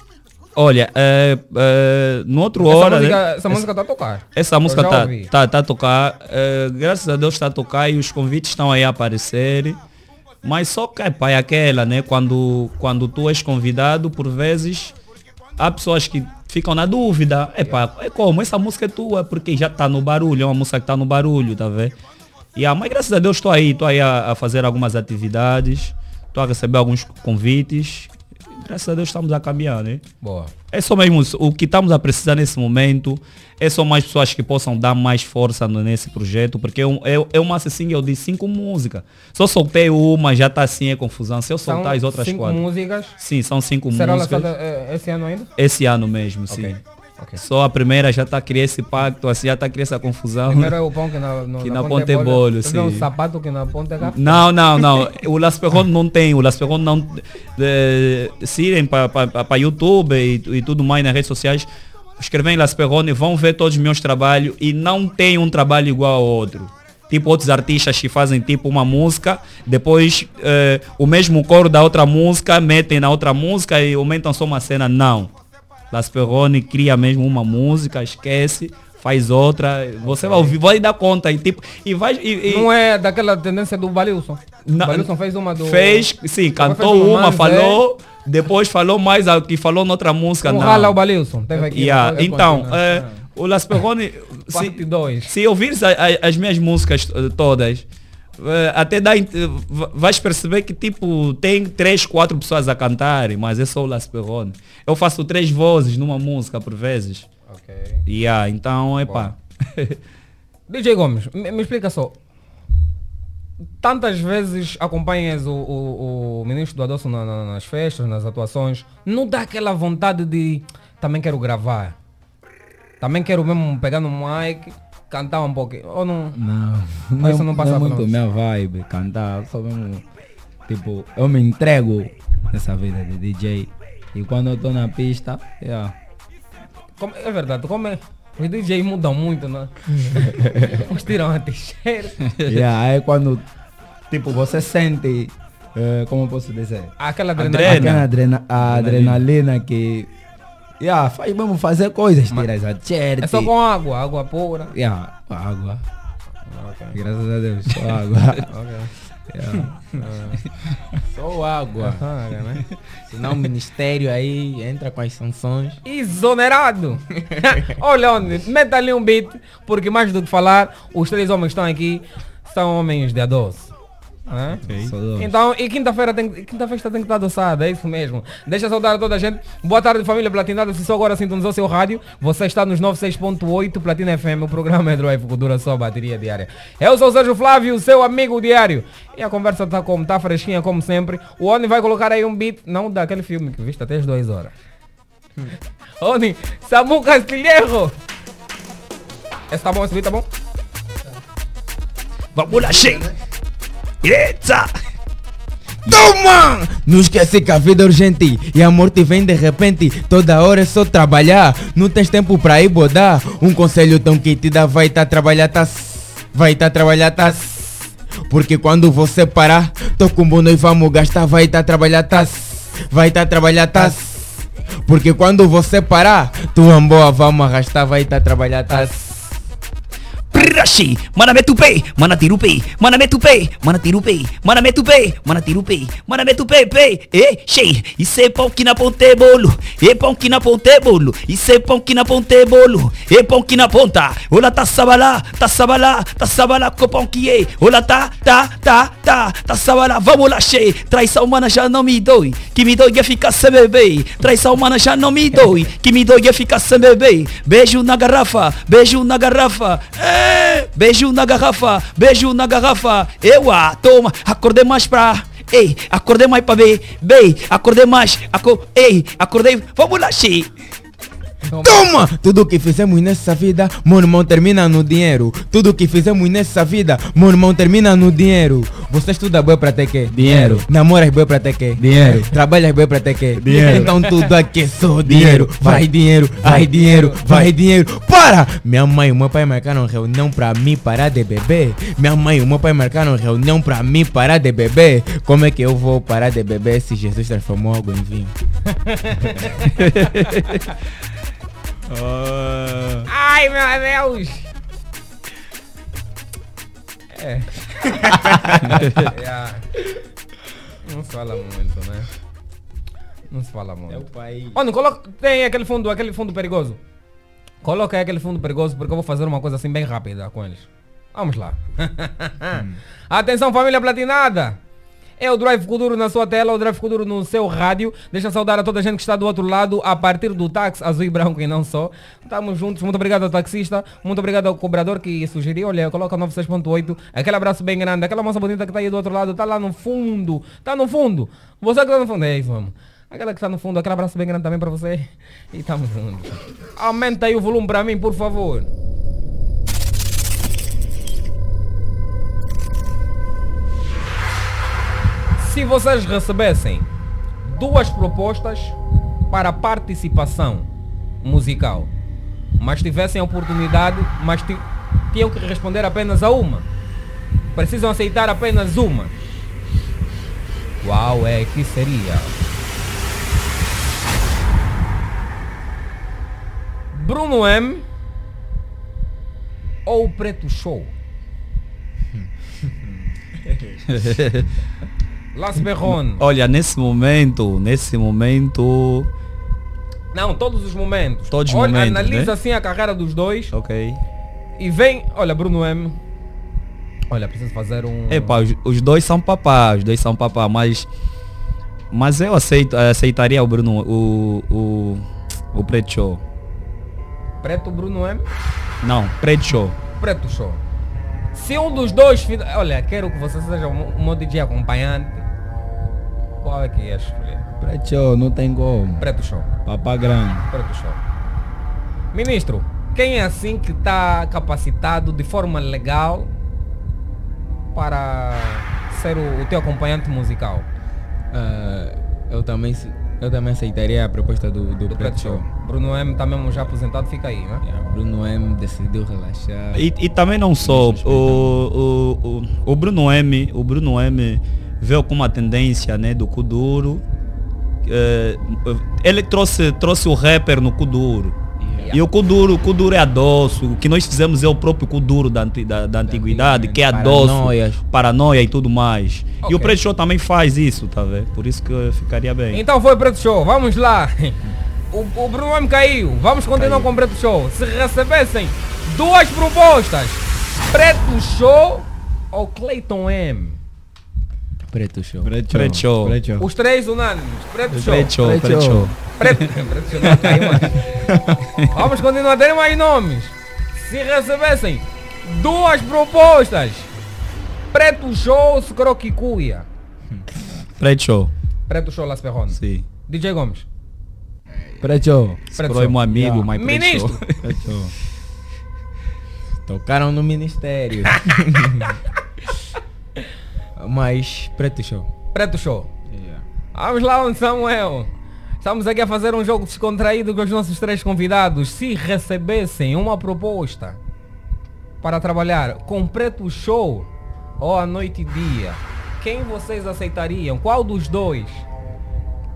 Olha, é, é, no outro Essa hora... música- né, essa música tá a tocar. Essa música já tá, tá, a tocar. é, graças a Deus está a tocar e os convites estão aí a aparecer. Mas só que pá, é aquela, né? Quando, quando tu és convidado, por vezes, há pessoas que ficam na dúvida. Epá, é como? Essa música é tua, porque já está no barulho, é uma música que está no barulho, tá vendo? E, ah, mas graças a Deus estou aí, estou aí a, a fazer algumas atividades, estou a receber alguns convites. Graças a Deus estamos a caminhar, né? Boa. É só mesmo isso. o que estamos a precisar nesse momento é só mais pessoas que possam dar mais força nesse projeto, porque é, um, é, é uma single de cinco músicas. Só soltei uma, já está assim, é confusão. Se eu São soltar as outras cinco quatro. músicas. Sim, são cinco Será músicas. lançada eh, esse ano ainda? Esse ano mesmo, sim. Ok. Só a primeira já está a criar esse pacto, assim, já está a criar essa confusão. Primeiro é o pão que na, no, Que na ponta é bolho, vê um sim. sapato que na ponta é. Não, não, não. O Las Perron não tem. O Las Perron não. eh, se irem para YouTube e, e tudo mais nas redes sociais, escrevem Las Perrone, vão ver todos os meus trabalhos e não tem um trabalho igual ao outro. Tipo outros artistas que fazem tipo uma música, depois eh, o mesmo coro da outra música, metem na outra música e aumentam só uma cena. Não. Las Perrone cria mesmo uma música, esquece, faz outra, você vai ouvir, vai dar conta e tipo, e vai... E, e- Não é daquela tendência do Balilson. Não, Balilson fez uma do. Fez, sim, cantou um uma, falou, depois falou mais que falou noutra música. Não. rala o Balilson. Teve aqui. Yeah, Então, é, o Las Perrone, se, Parte 2. se ouvires as minhas músicas todas, até dá, eh, va- vais perceber que tipo, tem três, quatro pessoas a cantarem, mas é só o Las Perrone. Eu faço três vozes numa música por vezes. Ok. Yeah, então, é pá. DJ Gomes, me, me explica só. Tantas vezes acompanhas o, o, o ministro do Adoço na- na- nas festas, nas atuações, não dá aquela vontade de também quero gravar. Também quero mesmo pegar no mic, cantar um pouquinho. Ou não? Não, não, isso não, não passa é por muito minha vibe, cantar, só mesmo, tipo, eu me entrego nessa vida de DJ. E quando eu tô na pista, yeah. Como- é verdade, como é? Os DJ mudam muito, né? Uns tiram a t-shirt. yeah, aí quando, tipo, você sente, eh, como eu posso dizer? Aquela adrenalina. adrenalina. Aquela adrena, a adrenalina que, Yeah, faz, vamos fazer coisas, tirar a. É só com água, água pura. Yeah, água. Okay. Graças a Deus, só água. okay. yeah. uh, só água. É só né? Senão o ministério aí entra com as sanções. Exonerado! Olha onde, meta ali um beat, porque mais do que falar, os três homens que estão aqui são homens de 12. Ah. Então, e quinta-feira tem, quinta-feira tem que estar adoçada, é isso mesmo. Deixa saudar a toda a gente. Boa tarde, família Platinada. Se só agora sintonizou seu rádio, você está nos 96.8 Platina FM. O programa é Drive dura só bateria diária. Eu sou o Sérgio Flávio, seu amigo diário. E a conversa está como? Está fresquinha como sempre. O Oni vai colocar aí um beat, não daquele filme que viste até as 2 horas. Hum. Oni, Samu Castilheiro. Esse tá bom, esse beat tá bom? Vamos lá, cheio. Eita! Toma! Não esquece que a vida é urgente e a morte vem de repente. Toda hora é só trabalhar, não tens tempo pra ir bodar. Um conselho tão que te dá, vai tá trabalhar, tá? Vai tá trabalhar, tá? Porque quando você parar, tô com bono e vamos gastar, vai tá trabalhar, tá? Vai tá trabalhar, tá? Porque quando você parar, tua boa vamos arrastar, vai tá trabalhar, tá? Rashi, mana metupe, mana tirupe, mana metupe, mana tirupe, mana metupe, mana tirupe, mana metupe, pe, eh, shei, isso é pão que na ponta é bolo, é pão que na ponta é bolo, isso é pão que na ponta é bolo, é pão que na ponta, olá tá sabalá, tá sabalá, tá sabalá com pão que é, olá tá, tá, tá, tá, tá sabalá, vamos lá, shei, traição mana já não me dói, que me dói é ficar sem beber, traição mana já não me dói, que me dói é ficar sem beber, beijo na garrafa, beijo na garrafa, eh, beijo na garrafa, beijo na garrafa, eu ah, toma, acordei mais pra, ei, acordei mais pra ver, bem, acordei mais, aco, ei, acordei, vamos lá, xi. Toma! Tudo que fizemos nessa vida, meu irmão termina no dinheiro. Tudo que fizemos nessa vida, meu irmão termina no dinheiro. Você estuda bem pra ter quê? Dinheiro. Namoras bem pra ter quê? Dinheiro. Trabalhas bem pra ter quê? Dinheiro. Então tudo aqui é só dinheiro. Vai dinheiro, vai dinheiro, vai dinheiro. Para! Minha mãe e meu pai marcaram reunião pra mim parar de beber. Minha mãe e meu pai marcaram reunião pra mim parar de beber. Como é que eu vou parar de beber se Jesus transformou água em vinho? Ai, meu Deus! É. Não se fala muito, né? Não se fala muito. É o país. Olha, coloca, tem aquele fundo, aquele fundo perigoso. Coloca aí aquele fundo perigoso porque eu vou fazer uma coisa assim bem rápida com eles. Vamos lá. Atenção família platinada! É o Drive Kuduro na sua tela, o Drive Kuduro no seu rádio. Deixa saudar a toda a gente que está do outro lado, a partir do táxi azul e branco e não só. Estamos juntos. Muito obrigado ao taxista, muito obrigado ao cobrador que sugeriu. Olha, coloca 96.8. Aquele abraço bem grande. Aquela moça bonita que está aí do outro lado, está lá no fundo. Está no fundo. Você que está no fundo. É isso, mano. Aquela que está no fundo, aquele abraço bem grande também para você. E estamos juntos. Aumenta aí o volume para mim, por favor. Se vocês recebessem duas propostas para participação musical, mas tivessem a oportunidade, mas ti- tinham que responder apenas a uma, precisam aceitar apenas uma, qual é que seria? Bruno M ou Preto Show? Las Berron. Olha, nesse momento, nesse momento. Não, todos os momentos. Todos os Olha, momentos, Analisa né? assim a carreira dos dois Ok. e vem. Olha, Bruno M. Olha, preciso fazer um. Epa, os, os dois são papá, os dois são papá, mas. Mas eu aceito, aceitaria o Bruno, o. o. o Preto Show. Preto Bruno M. Não, Preto Show. Preto Show. Se um dos dois. Olha, quero que você seja um, um DJ acompanhante. Qual é que ia escolher? Preto, não tem como. Preto Show. Papá grande. Preto Show. Ministro, quem é assim que está capacitado de forma legal para ser o, o teu acompanhante musical? Ah, eu, também, eu também aceitaria a proposta do, do, Do Preto Show. Bruno M tá mesmo já aposentado, fica aí, né? Yeah, Bruno M decidiu relaxar. E, e também não só, o, o, o, o Bruno M, o Bruno M veio com uma tendência né, do Kuduro. eh, ele trouxe, trouxe o rapper no Kuduro. E o Kuduro, o Kuduro é adoço. O que nós fizemos é o próprio Kuduro da, da, da antiguidade, que é adoço, Paranoias. paranoia e tudo mais. E Ok. o Preto Show também faz isso, tá vendo? Por isso que ficaria bem. Então foi Preto Show, vamos lá. O, o Bruno M caiu, vamos continuar com o Preto Show. Se recebessem duas propostas, Preto Show ou Clayton M? Preto Show. Preto Show. Os três unânimes, Preto Show. Preto Show, Preto Show. Preto, Preto Show não caiu mais. Vamos continuar, tem mais nomes. Se recebessem duas propostas, Preto Show Scroquicuia? Preto Show. Preto Show Las. Sim. DJ Gomes. Preto. Preto Scroll é Show. meu amigo, Yeah. mas Preto Ministro. Show. Preto Show. Tocaram no ministério. Mas Preto Show. Preto Show. Vamos lá, onde Samuel. Estamos aqui a fazer um jogo descontraído com os nossos três convidados. Se recebessem uma proposta para trabalhar com Preto Show ou à noite e dia, quem vocês aceitariam? Qual dos dois?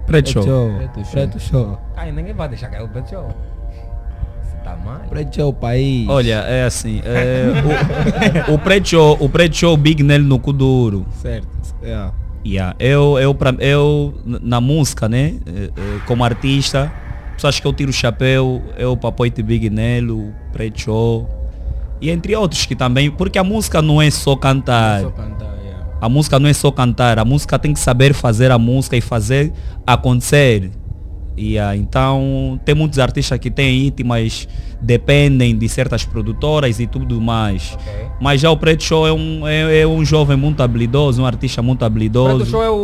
Preto Show. Preto Show. Preto Show. Ai, ninguém vai deixar cair o Preto Show. Preto Show, país. Olha, é assim, é, o, o Preto Show, o Preto Show Big nele no Kuduro. Certo. Yeah. Yeah. Eu, eu, pra, eu, na música, né, eh, eh, como artista, pessoas que eu tiro o chapéu, eu Papoite Big Nelo, Preto Show, e entre outros que também, porque a música não é só cantar. Só cantar, yeah. A música não é só cantar, a música tem que saber fazer a música e fazer acontecer. Yeah, então tem muitos artistas que têm hit, mas dependem de certas produtoras e tudo mais. Mas já o Preto Show é um, é, é um jovem muito habilidoso, um artista muito habilidoso. Preto Show é o,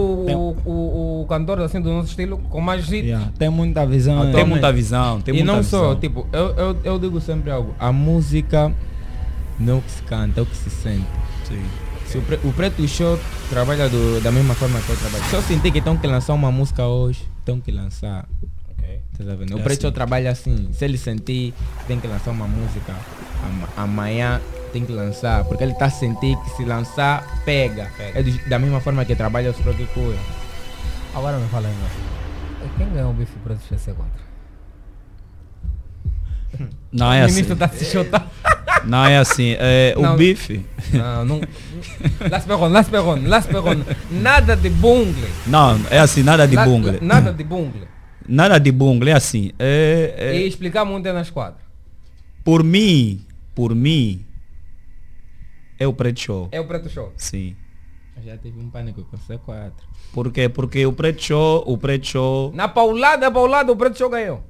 o, o, o cantor assim do nosso estilo com mais hits. Yeah, Tem muita visão. Tem muita visão, tem e muita não visão. só, tipo, eu, eu, eu digo sempre algo. A música não é o que se canta, é o que se sente. Sim. Se o, pre, o Preto Show trabalha do- da mesma forma que eu trabalho. Se eu sentir que estão que lançar uma música hoje, estão que lançar. Tá vendo? O É Preto assim. Trabalha assim. Se ele sentir tem que lançar uma música, ama- amanhã tem que lançar. Porque ele está a sentir que se lançar, pega. É do- da mesma forma que trabalha os próprios coisas. Agora me fala aí, meu. Quem ganhou o bife preto GC4? Não é o assim. ministro tá se chutando. Não é assim. É, o Não. bife. Não, não. Las perron, las perron, las perron. Nada de bungle. Não, é assim, nada de La- bungle. Nada de bungle. Nada de bungle, é assim. É, é- E explicar muito é na esquadra. por mim, por mim, é o Preto Show. É o preto show. Sim. Eu já tive um pânico com C4. Por quê? Porque o Preto Show, o Preto Show... Na paulada, paulada, o preto show ganhou.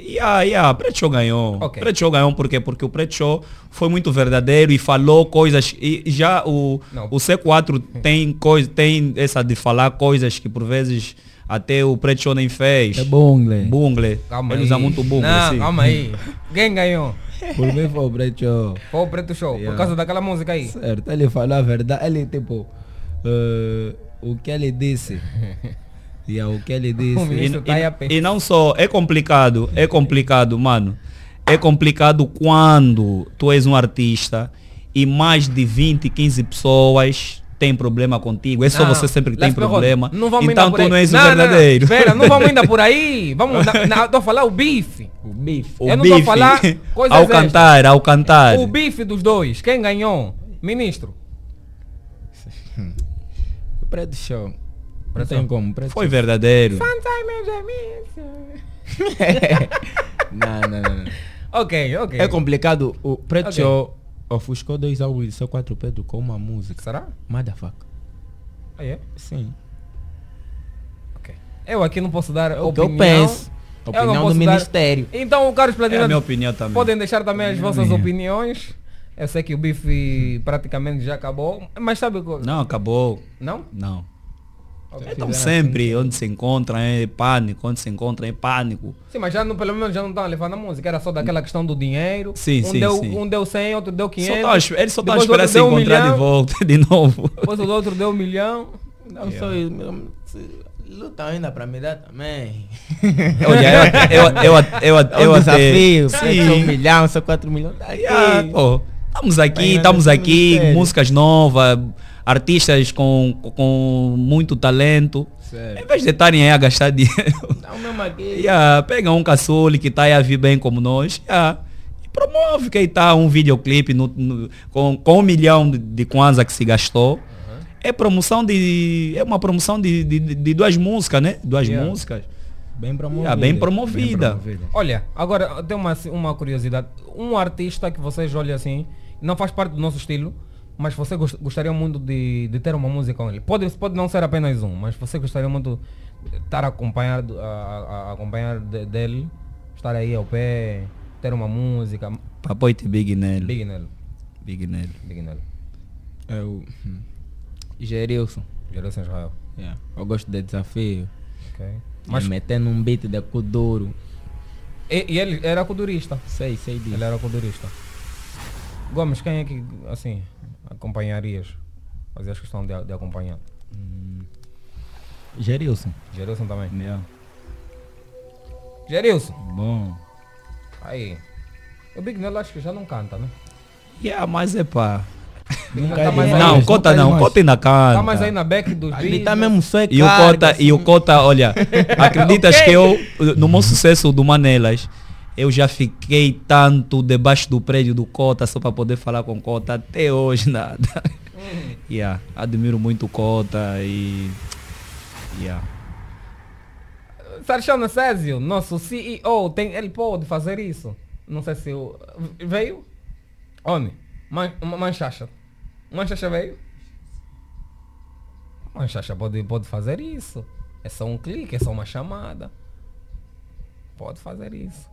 Yeah, yeah, o Preto Show ganhou. Ok. Preto Show ganhou por quê? Porque o Preto Show foi muito verdadeiro e falou coisas. E já o, Não. o C4 tem, coisa, tem essa de falar coisas que por vezes até o Preto Show nem fez. É bungle. Bungle. Calma Ele aí. usa muito bungle. Não, sim. calma aí. Quem ganhou? Por mim foi o Preto Show. Foi o preto show. Por Yeah. causa daquela música aí. Certo, ele falou a verdade. Ele, tipo, eh, o que ele disse. e o que ele disse. E, tá e, e não só, é complicado, é complicado, mano. É complicado quando tu és um artista e mais de 20, 15 pessoas têm problema contigo. É só Não, você sempre que tem problema. Não vamos então tu não és não, o verdadeiro. Não, Espera, não vamos ainda por aí. Vamos, na, na, tô a falar o bife. O bife. O Eu não tô a bife, falar coisas ao cantar, ao cantar. O bife dos dois. Quem ganhou? Ministro. O Preto Show. Não tem como. Foi verdadeiro. Não, não, não. não. Ok, ok. É complicado. O Preto Ok. Show ofuscou dois álbuns de só quatro Pedro com uma música. Será? Motherfucker. Ah, é? Sim. Ok. Eu aqui não posso dar O que opinião. eu penso. Eu não Opinião do posso dar- Ministério. Então, o Carlos É Platina a minha opinião também. podem deixar também as vossas minha. opiniões. Eu sei que o bife praticamente já acabou. Mas sabe o que? Não, acabou. Não? Não. Então sempre onde se encontra é pânico, onde se encontra é pânico. Sim, mas já não, pelo menos já não estão levando a música. Era só daquela questão do dinheiro. Sim, um sim, deu, sim. Um deu 100, outro deu Só 500. tá, a esp- eles só estão a depois o esperar outro se deu um encontrar de volta de novo. Depois o outro deu um milhão. Não sou Luta ainda pra me dar também. Olha, eu, eu, eu, eu, eu, É um até- desafio. Só um Sim. milhão, só quatro milhões. Tá aqui. Ah, pô, estamos aqui, Bem, estamos aqui, músicas novas, artistas com, com muito talento. Em vez de estarem aí a gastar dinheiro, Não, mesmo aqui. yeah, pega um caçule que está aí a vir bem como nós yeah, e promove que aí tá um videoclipe no, no- com, com um milhão de, de kwanza que se gastou. É promoção de. É uma promoção de, de, de- duas músicas, né? Duas Yeah. músicas. Bem promovida. Yeah, bem promovida. promovida. Olha, agora tem uma, uma curiosidade. Um artista que vocês olham assim, não faz parte do nosso estilo, mas você gos- gostaria muito de, de ter uma música com ele. Pode, pode não ser apenas um, mas você gostaria muito de estar acompanhado, a, a- a acompanhar de- dele, estar aí ao pé, ter uma música. Papoite Big Nelo. Big nele. Big Nelo. Big. É o hum, Gerilson. Gerson Israel. Yeah. Eu gosto de desafio. Mas, metendo um beat de Kuduro. e, e ele era codurista. Sei, sei disso. Ele era codurista. Gomes, quem é que, assim, acompanharias? Fazias questão de, de acompanhar? Gerilson. Gerilson também. Yeah. Gerilson, Bom. aí. O Big Nelo acho que já não canta, né? Yeah, mas é pá. Nunca tá é mais Não, aí, Cota não. Cota ainda canta. Tá mais aí na back dos Ali beats. tá mesmo só é E o Cota, e o assim. Cota, olha, acreditas Ok. que eu, no meu sucesso do Manelas, eu já fiquei tanto debaixo do prédio do Cota só para poder falar com Cota, até hoje nada. yeah, admiro muito o Cota e. Yeah. Sarchano Césio, nosso CEO, tem, ele pode fazer isso. Não sei se o, veio. Onde? Man, Manchacha. Manchacha veio? Manchacha pode, pode fazer isso. É só um clique, é só uma chamada. Pode fazer isso.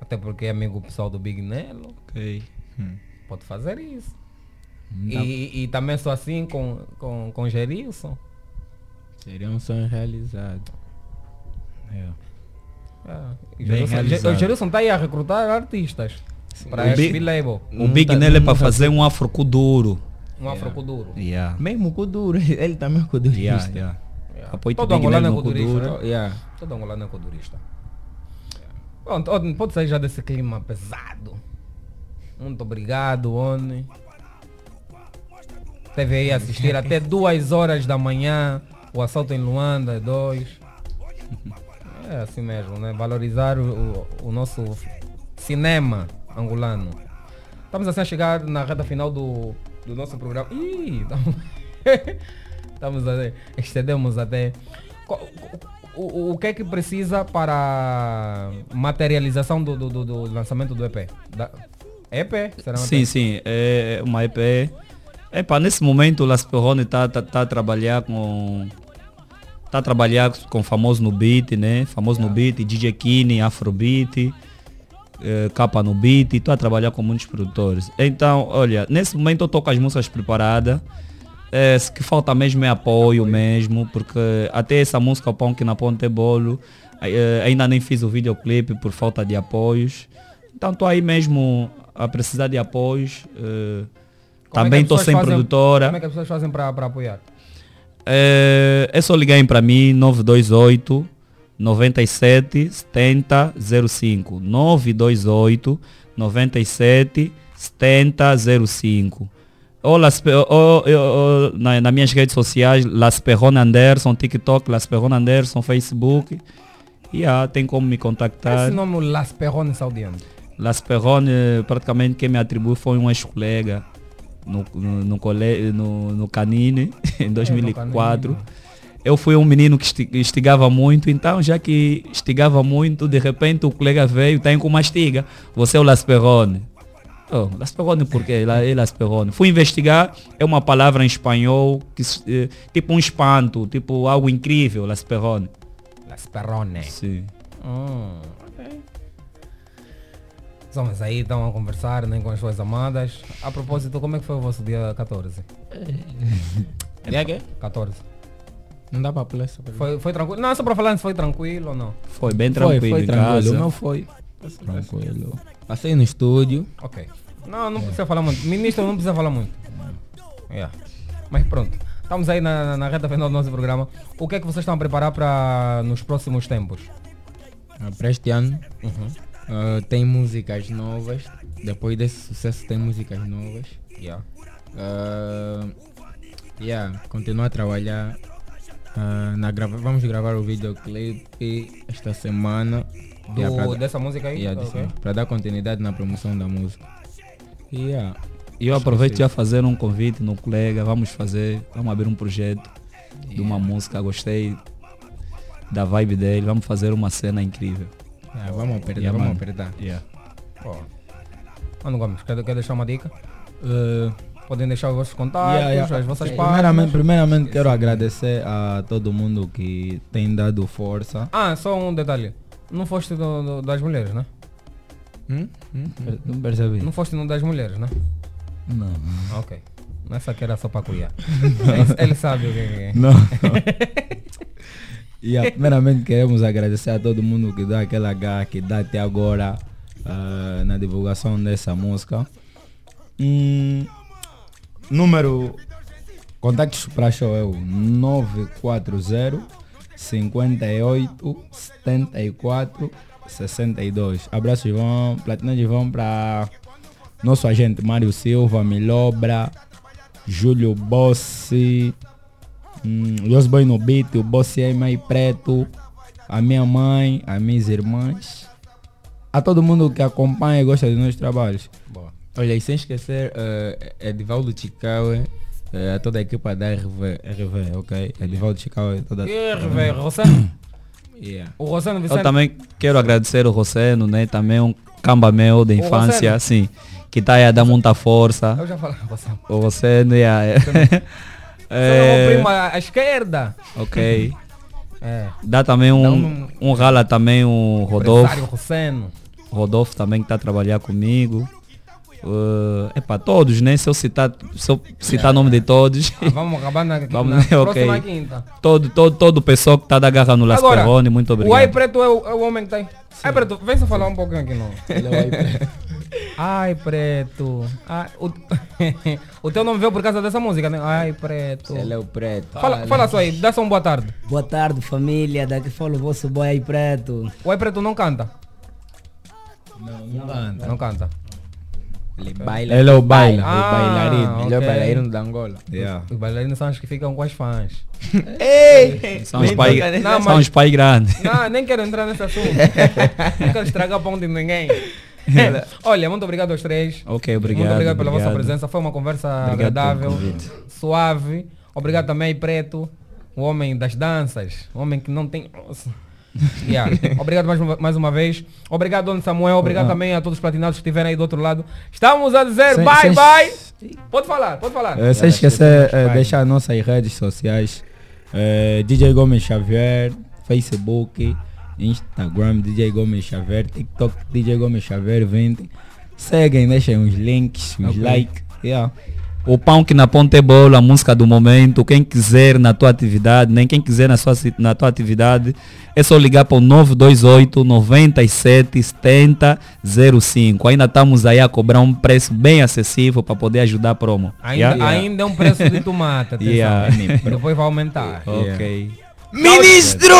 Até porque é amigo pessoal do Big Nelo. Ok. Pode fazer isso. Não. E, e também sou assim com, com, com Gerilson. Seria um sonho realizado. É. E Bem Gerilson- realizado. o Gerilson está aí a recrutar artistas. Para O Big- SB Label. O Big Nele é para fazer um afrocuduro. Um afrocuduro. Yeah. Mesmo com o duro, ele também é codurista. Yeah, yeah. Apoio Todo Big angolano Nele é. Kuduro. né? Yeah. Todo angolano é codurista. Pronto, ó, pode sair já desse clima pesado. Muito obrigado, Oni. Teve aí assistir até duas horas da manhã o assalto em Luanda, dois. É assim mesmo, né? Valorizar o, o- o nosso cinema angolano. Estamos assim a chegar na reta final do, do nosso programa. Ih, estamos, estamos a, estendemos até. Qual- O, o, que é que precisa para materialização do, do, do- do lançamento do EP? Da, EP? Será um Sim, EP? sim, é uma EP. Epa, nesse momento o Las Perrone está tá, tá a trabalhar com. Tá a trabalhar com famoso no beat, né? Famoso no beat, DJ Kini, Afrobeat, eh, Capa no beat, estou a trabalhar com muitos produtores. Então, olha, nesse momento eu estou com as músicas preparadas. É, se que falta mesmo é apoio mesmo, porque até essa música Pão que na Ponte é Bolo, eh, ainda nem fiz o videoclipe por falta de apoios. Então estou aí mesmo a precisar de apoios. é que também estou sem fazem- produtora. Como é que as pessoas fazem para apoiar? É, é só ligarem para mim 928 97 70 05 928 97 70 05 ou, Las, ou, ou, na, nas minhas redes sociais Las Perrone Anderson, TikTok, Las Perrone Anderson, Facebook e ah, tem como me contactar Esse nome Las Perrones Saudiano. Las Perrone, praticamente quem me atribuiu foi um ex-colega no, no, no, cole- no, no Canine, em 2004. Eu fui um menino que esti- instigava muito, então já que instigava muito, de repente o colega veio, tem com mastiga. Você é o Las Perrone. Oh, Las Perrone por quê? Lá é Las Perrone. Fui investigar, é uma palavra em espanhol, que, eh, tipo um espanto, tipo algo incrível, Las Perrone. Las Perrones. Sim. Hum, ok. Os homens aí estão a conversar né, com as suas amadas. A propósito, como é que foi o vosso dia 14? Dia quê? 14. Não dá para pular essa pergunta. Foi, foi tranquilo? Não, só para falar se foi tranquilo ou não. Foi bem Foi, tranquilo foi em tranquilo. casa. O meu foi tranquilo. Passei no estúdio. Ok. Não, não precisa falar muito. Ministro não precisa falar muito. Yeah. Mas pronto. Estamos aí na, na reta final do nosso programa. O que é que vocês estão a preparar para nos próximos tempos? Ah, Para este ano Uhum. ah, tem músicas novas. Depois desse sucesso tem músicas novas. Yeah. Ah, yeah, continuar a trabalhar. ah, na grava vamos gravar o videoclipe esta semana. Do- Yeah, dessa música aí? Yeah, Ok. Para dar continuidade na promoção da música. Yeah. E eu aproveito já fazer um convite no colega, vamos fazer, vamos abrir um projeto de uma música, gostei da vibe dele, vamos fazer uma cena incrível. Yeah, vamos apertar, Yeah, vamos apertar. Yeah. Ó. Mano Gomes, quer, quer deixar uma dica? Uh, Podem deixar os vossos contatos, Yeah, yeah. as vossas Primeiramente, páginas. primeiramente quero agradecer a todo mundo que tem dado força. Ah, só um detalhe. Não foste do- do- das mulheres, né? Hum? Hum? Não percebi. Não foste no das mulheres, né? Não. Ok. Nessa aqui era só para cuidar. ele, sabe o que é. Não. E ah, primeiramente queremos agradecer a todo mundo que dá aquela garra que dá até agora ah, na divulgação dessa música. Hum, número contactos para show é o 940 58 74 62. Abraço Ivan, platina de Ivan para nosso agente Mário Silva, Milobra, Júlio Bossi, hum, Josboy no beat, o Bossi é mais preto, a minha mãe, as minhas irmãs, a todo mundo que acompanha e gosta dos nossos trabalhos. Boa. Olha, e sem esquecer uh, Edivaldo Chicaue, uh, a toda a equipa da RV, RV ok? Edivaldo Chicaue, toda E RV, Rossano? Yeah. O Rossano Vicente. Eu também quero agradecer o Roseno, né? Também um camba meu da O infância, assim, que está aí a dar muita força. Eu já falei Rossano. O Roseno, yeah, é. Seu é, primo à esquerda. ok. É. Dá também um, um rala também o Empresário Rodolfo. Rodolfo também que está a trabalhar comigo. Uh, é para todos, né? Se eu citar, se eu citar o nome de todos. Ah, vamos acabar na, Vamos, na né? próxima ok. quinta. Todo, todo, todo pessoal que está da garra no Las Agora, Perrone, muito o Ai obrigado. Preto é o, é o homem que tem. Ai Preto, vem só falar um pouquinho aqui não. Ele é o Ai Preto. Ai Preto. Ai, o, o teu nome veio por causa dessa música, né? Ai Preto. Ele é o preto. Fala, fala só aí, dá só um boa tarde. Boa tarde, família. Daqui fala o vosso boy aí preto. O Ai Preto não canta. Não, não canta. Não canta. Ele baila. Ele é o baila. Ah, o bailarino. Melhor ok. bailarino da Angola. Yeah. Os bailarinos são os que ficam com as fãs. Ei! São os pai, Não, são mas- os pai grandes. Não, nem quero entrar nesse assunto. não quero estragar o pão de ninguém. Olha, muito obrigado aos três. Ok, obrigado. Muito obrigado pela vossa obrigado. presença. Foi uma conversa Obrigado agradável, suave. Obrigado também, Preto, o homem das danças, o homem que não tem. Yeah. Obrigado mais uma, mais uma vez. Obrigado, Dono Samuel. Obrigado Ah. também a todos os platinados que estiverem aí do outro lado. Estamos a dizer Sem- bye sem- bye. Pode falar, pode falar. Eh, sem esquecer, eh, deixar nossas redes sociais. eh, DJ Gomes Xavier, Facebook, Instagram, DJ Gomes Xavier, TikTok, DJ Gomes Xavier 20. Seguem, deixem uns links, uns Ok. like. Yeah. O pão que na ponta é bolo, a música do momento. Quem quiser na tua atividade, nem quem quiser na, sua, na tua atividade, é só ligar para o 928 97 70 05. Ainda estamos aí a cobrar um preço bem acessível para poder ajudar a promo. Ainda, Yeah? ainda é um preço de tomate. Yeah. Depois vai aumentar. Ok. Ministro!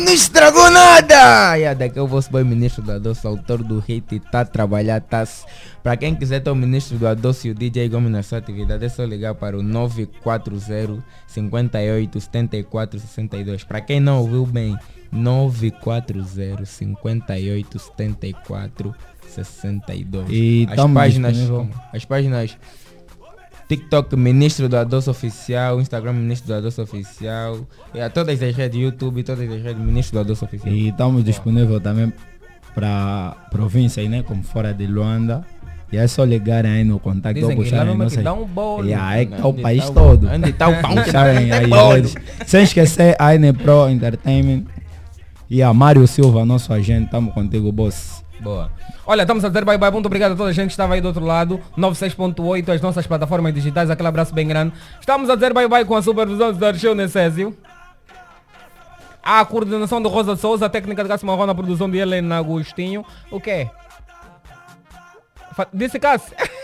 Não estragou nada! Yeah, daqui o vosso boy ministro do Adoço, autor do hit, tá a trabalhar, tá. s- Pra quem quiser ter o ministro do Adoço e o DJ Gomes na sua atividade, é só ligar para o 940 58 74 62. Pra quem não ouviu bem, 940 58 74 62. E as tamo páginas, as páginas TikTok Ministro do Adoço Oficial, Instagram Ministro do Adoço Oficial, e a todas as redes, YouTube, todas as redes Ministro do Adoço Oficial. E estamos disponíveis também para províncias, né? Como fora de Luanda. E é só ligarem aí no contato Dizem ou que lá puxarem mesmo que nossas- dá um bolo. Yeah, é que tá o país tá o- todo. onde tá o pão que dá? aí bolo. redes. Sem esquecer a Pro Entertainment. E a Mário Silva, nosso agente. Estamos contigo, boss. Boa. Olha, estamos a dizer bye bye. Muito obrigado a toda a gente que estava aí do outro lado. 96.8, as nossas plataformas digitais. Aquele abraço bem grande. Estamos a dizer bye bye com a supervisão do Darcheu Necésio. A coordenação do Rosa Souza, a técnica de Cássio Marrom na produção de Helena Agostinho. O quê? Disse Cássio.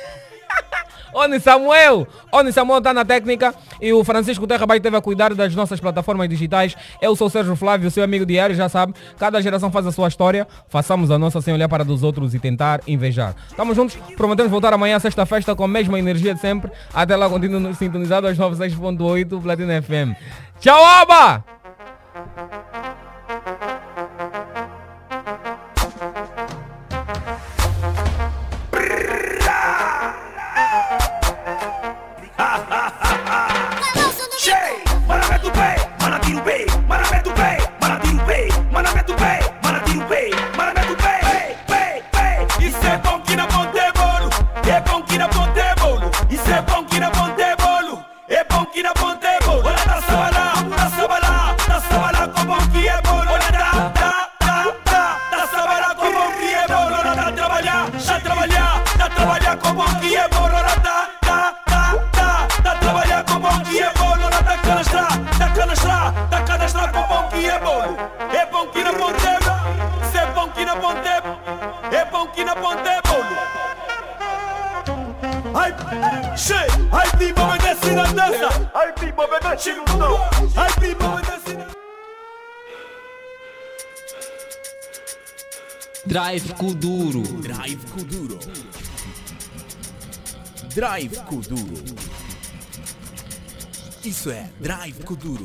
Oni Samuel! Oni Samuel está na técnica e o Francisco Terra teve a cuidar das nossas plataformas digitais. Eu sou o Sérgio Flávio, seu amigo diário, já sabe. Cada geração faz a sua história. Façamos a nossa sem olhar para dos outros e tentar invejar. Estamos juntos, prometemos voltar amanhã, sexta-festa, com a mesma energia de sempre. Até lá, continuo sintonizado às 96.8 Platina FM. Tchau, Aba! Que na ponta é bolo, é bom que na ponta é bolo, isso é bom que na ponta Ai, primo, obedece no som. Ai, primo, obedece na Drive Kuduro. Drive Kuduro. Drive Kuduro. Isso é Drive Kuduro.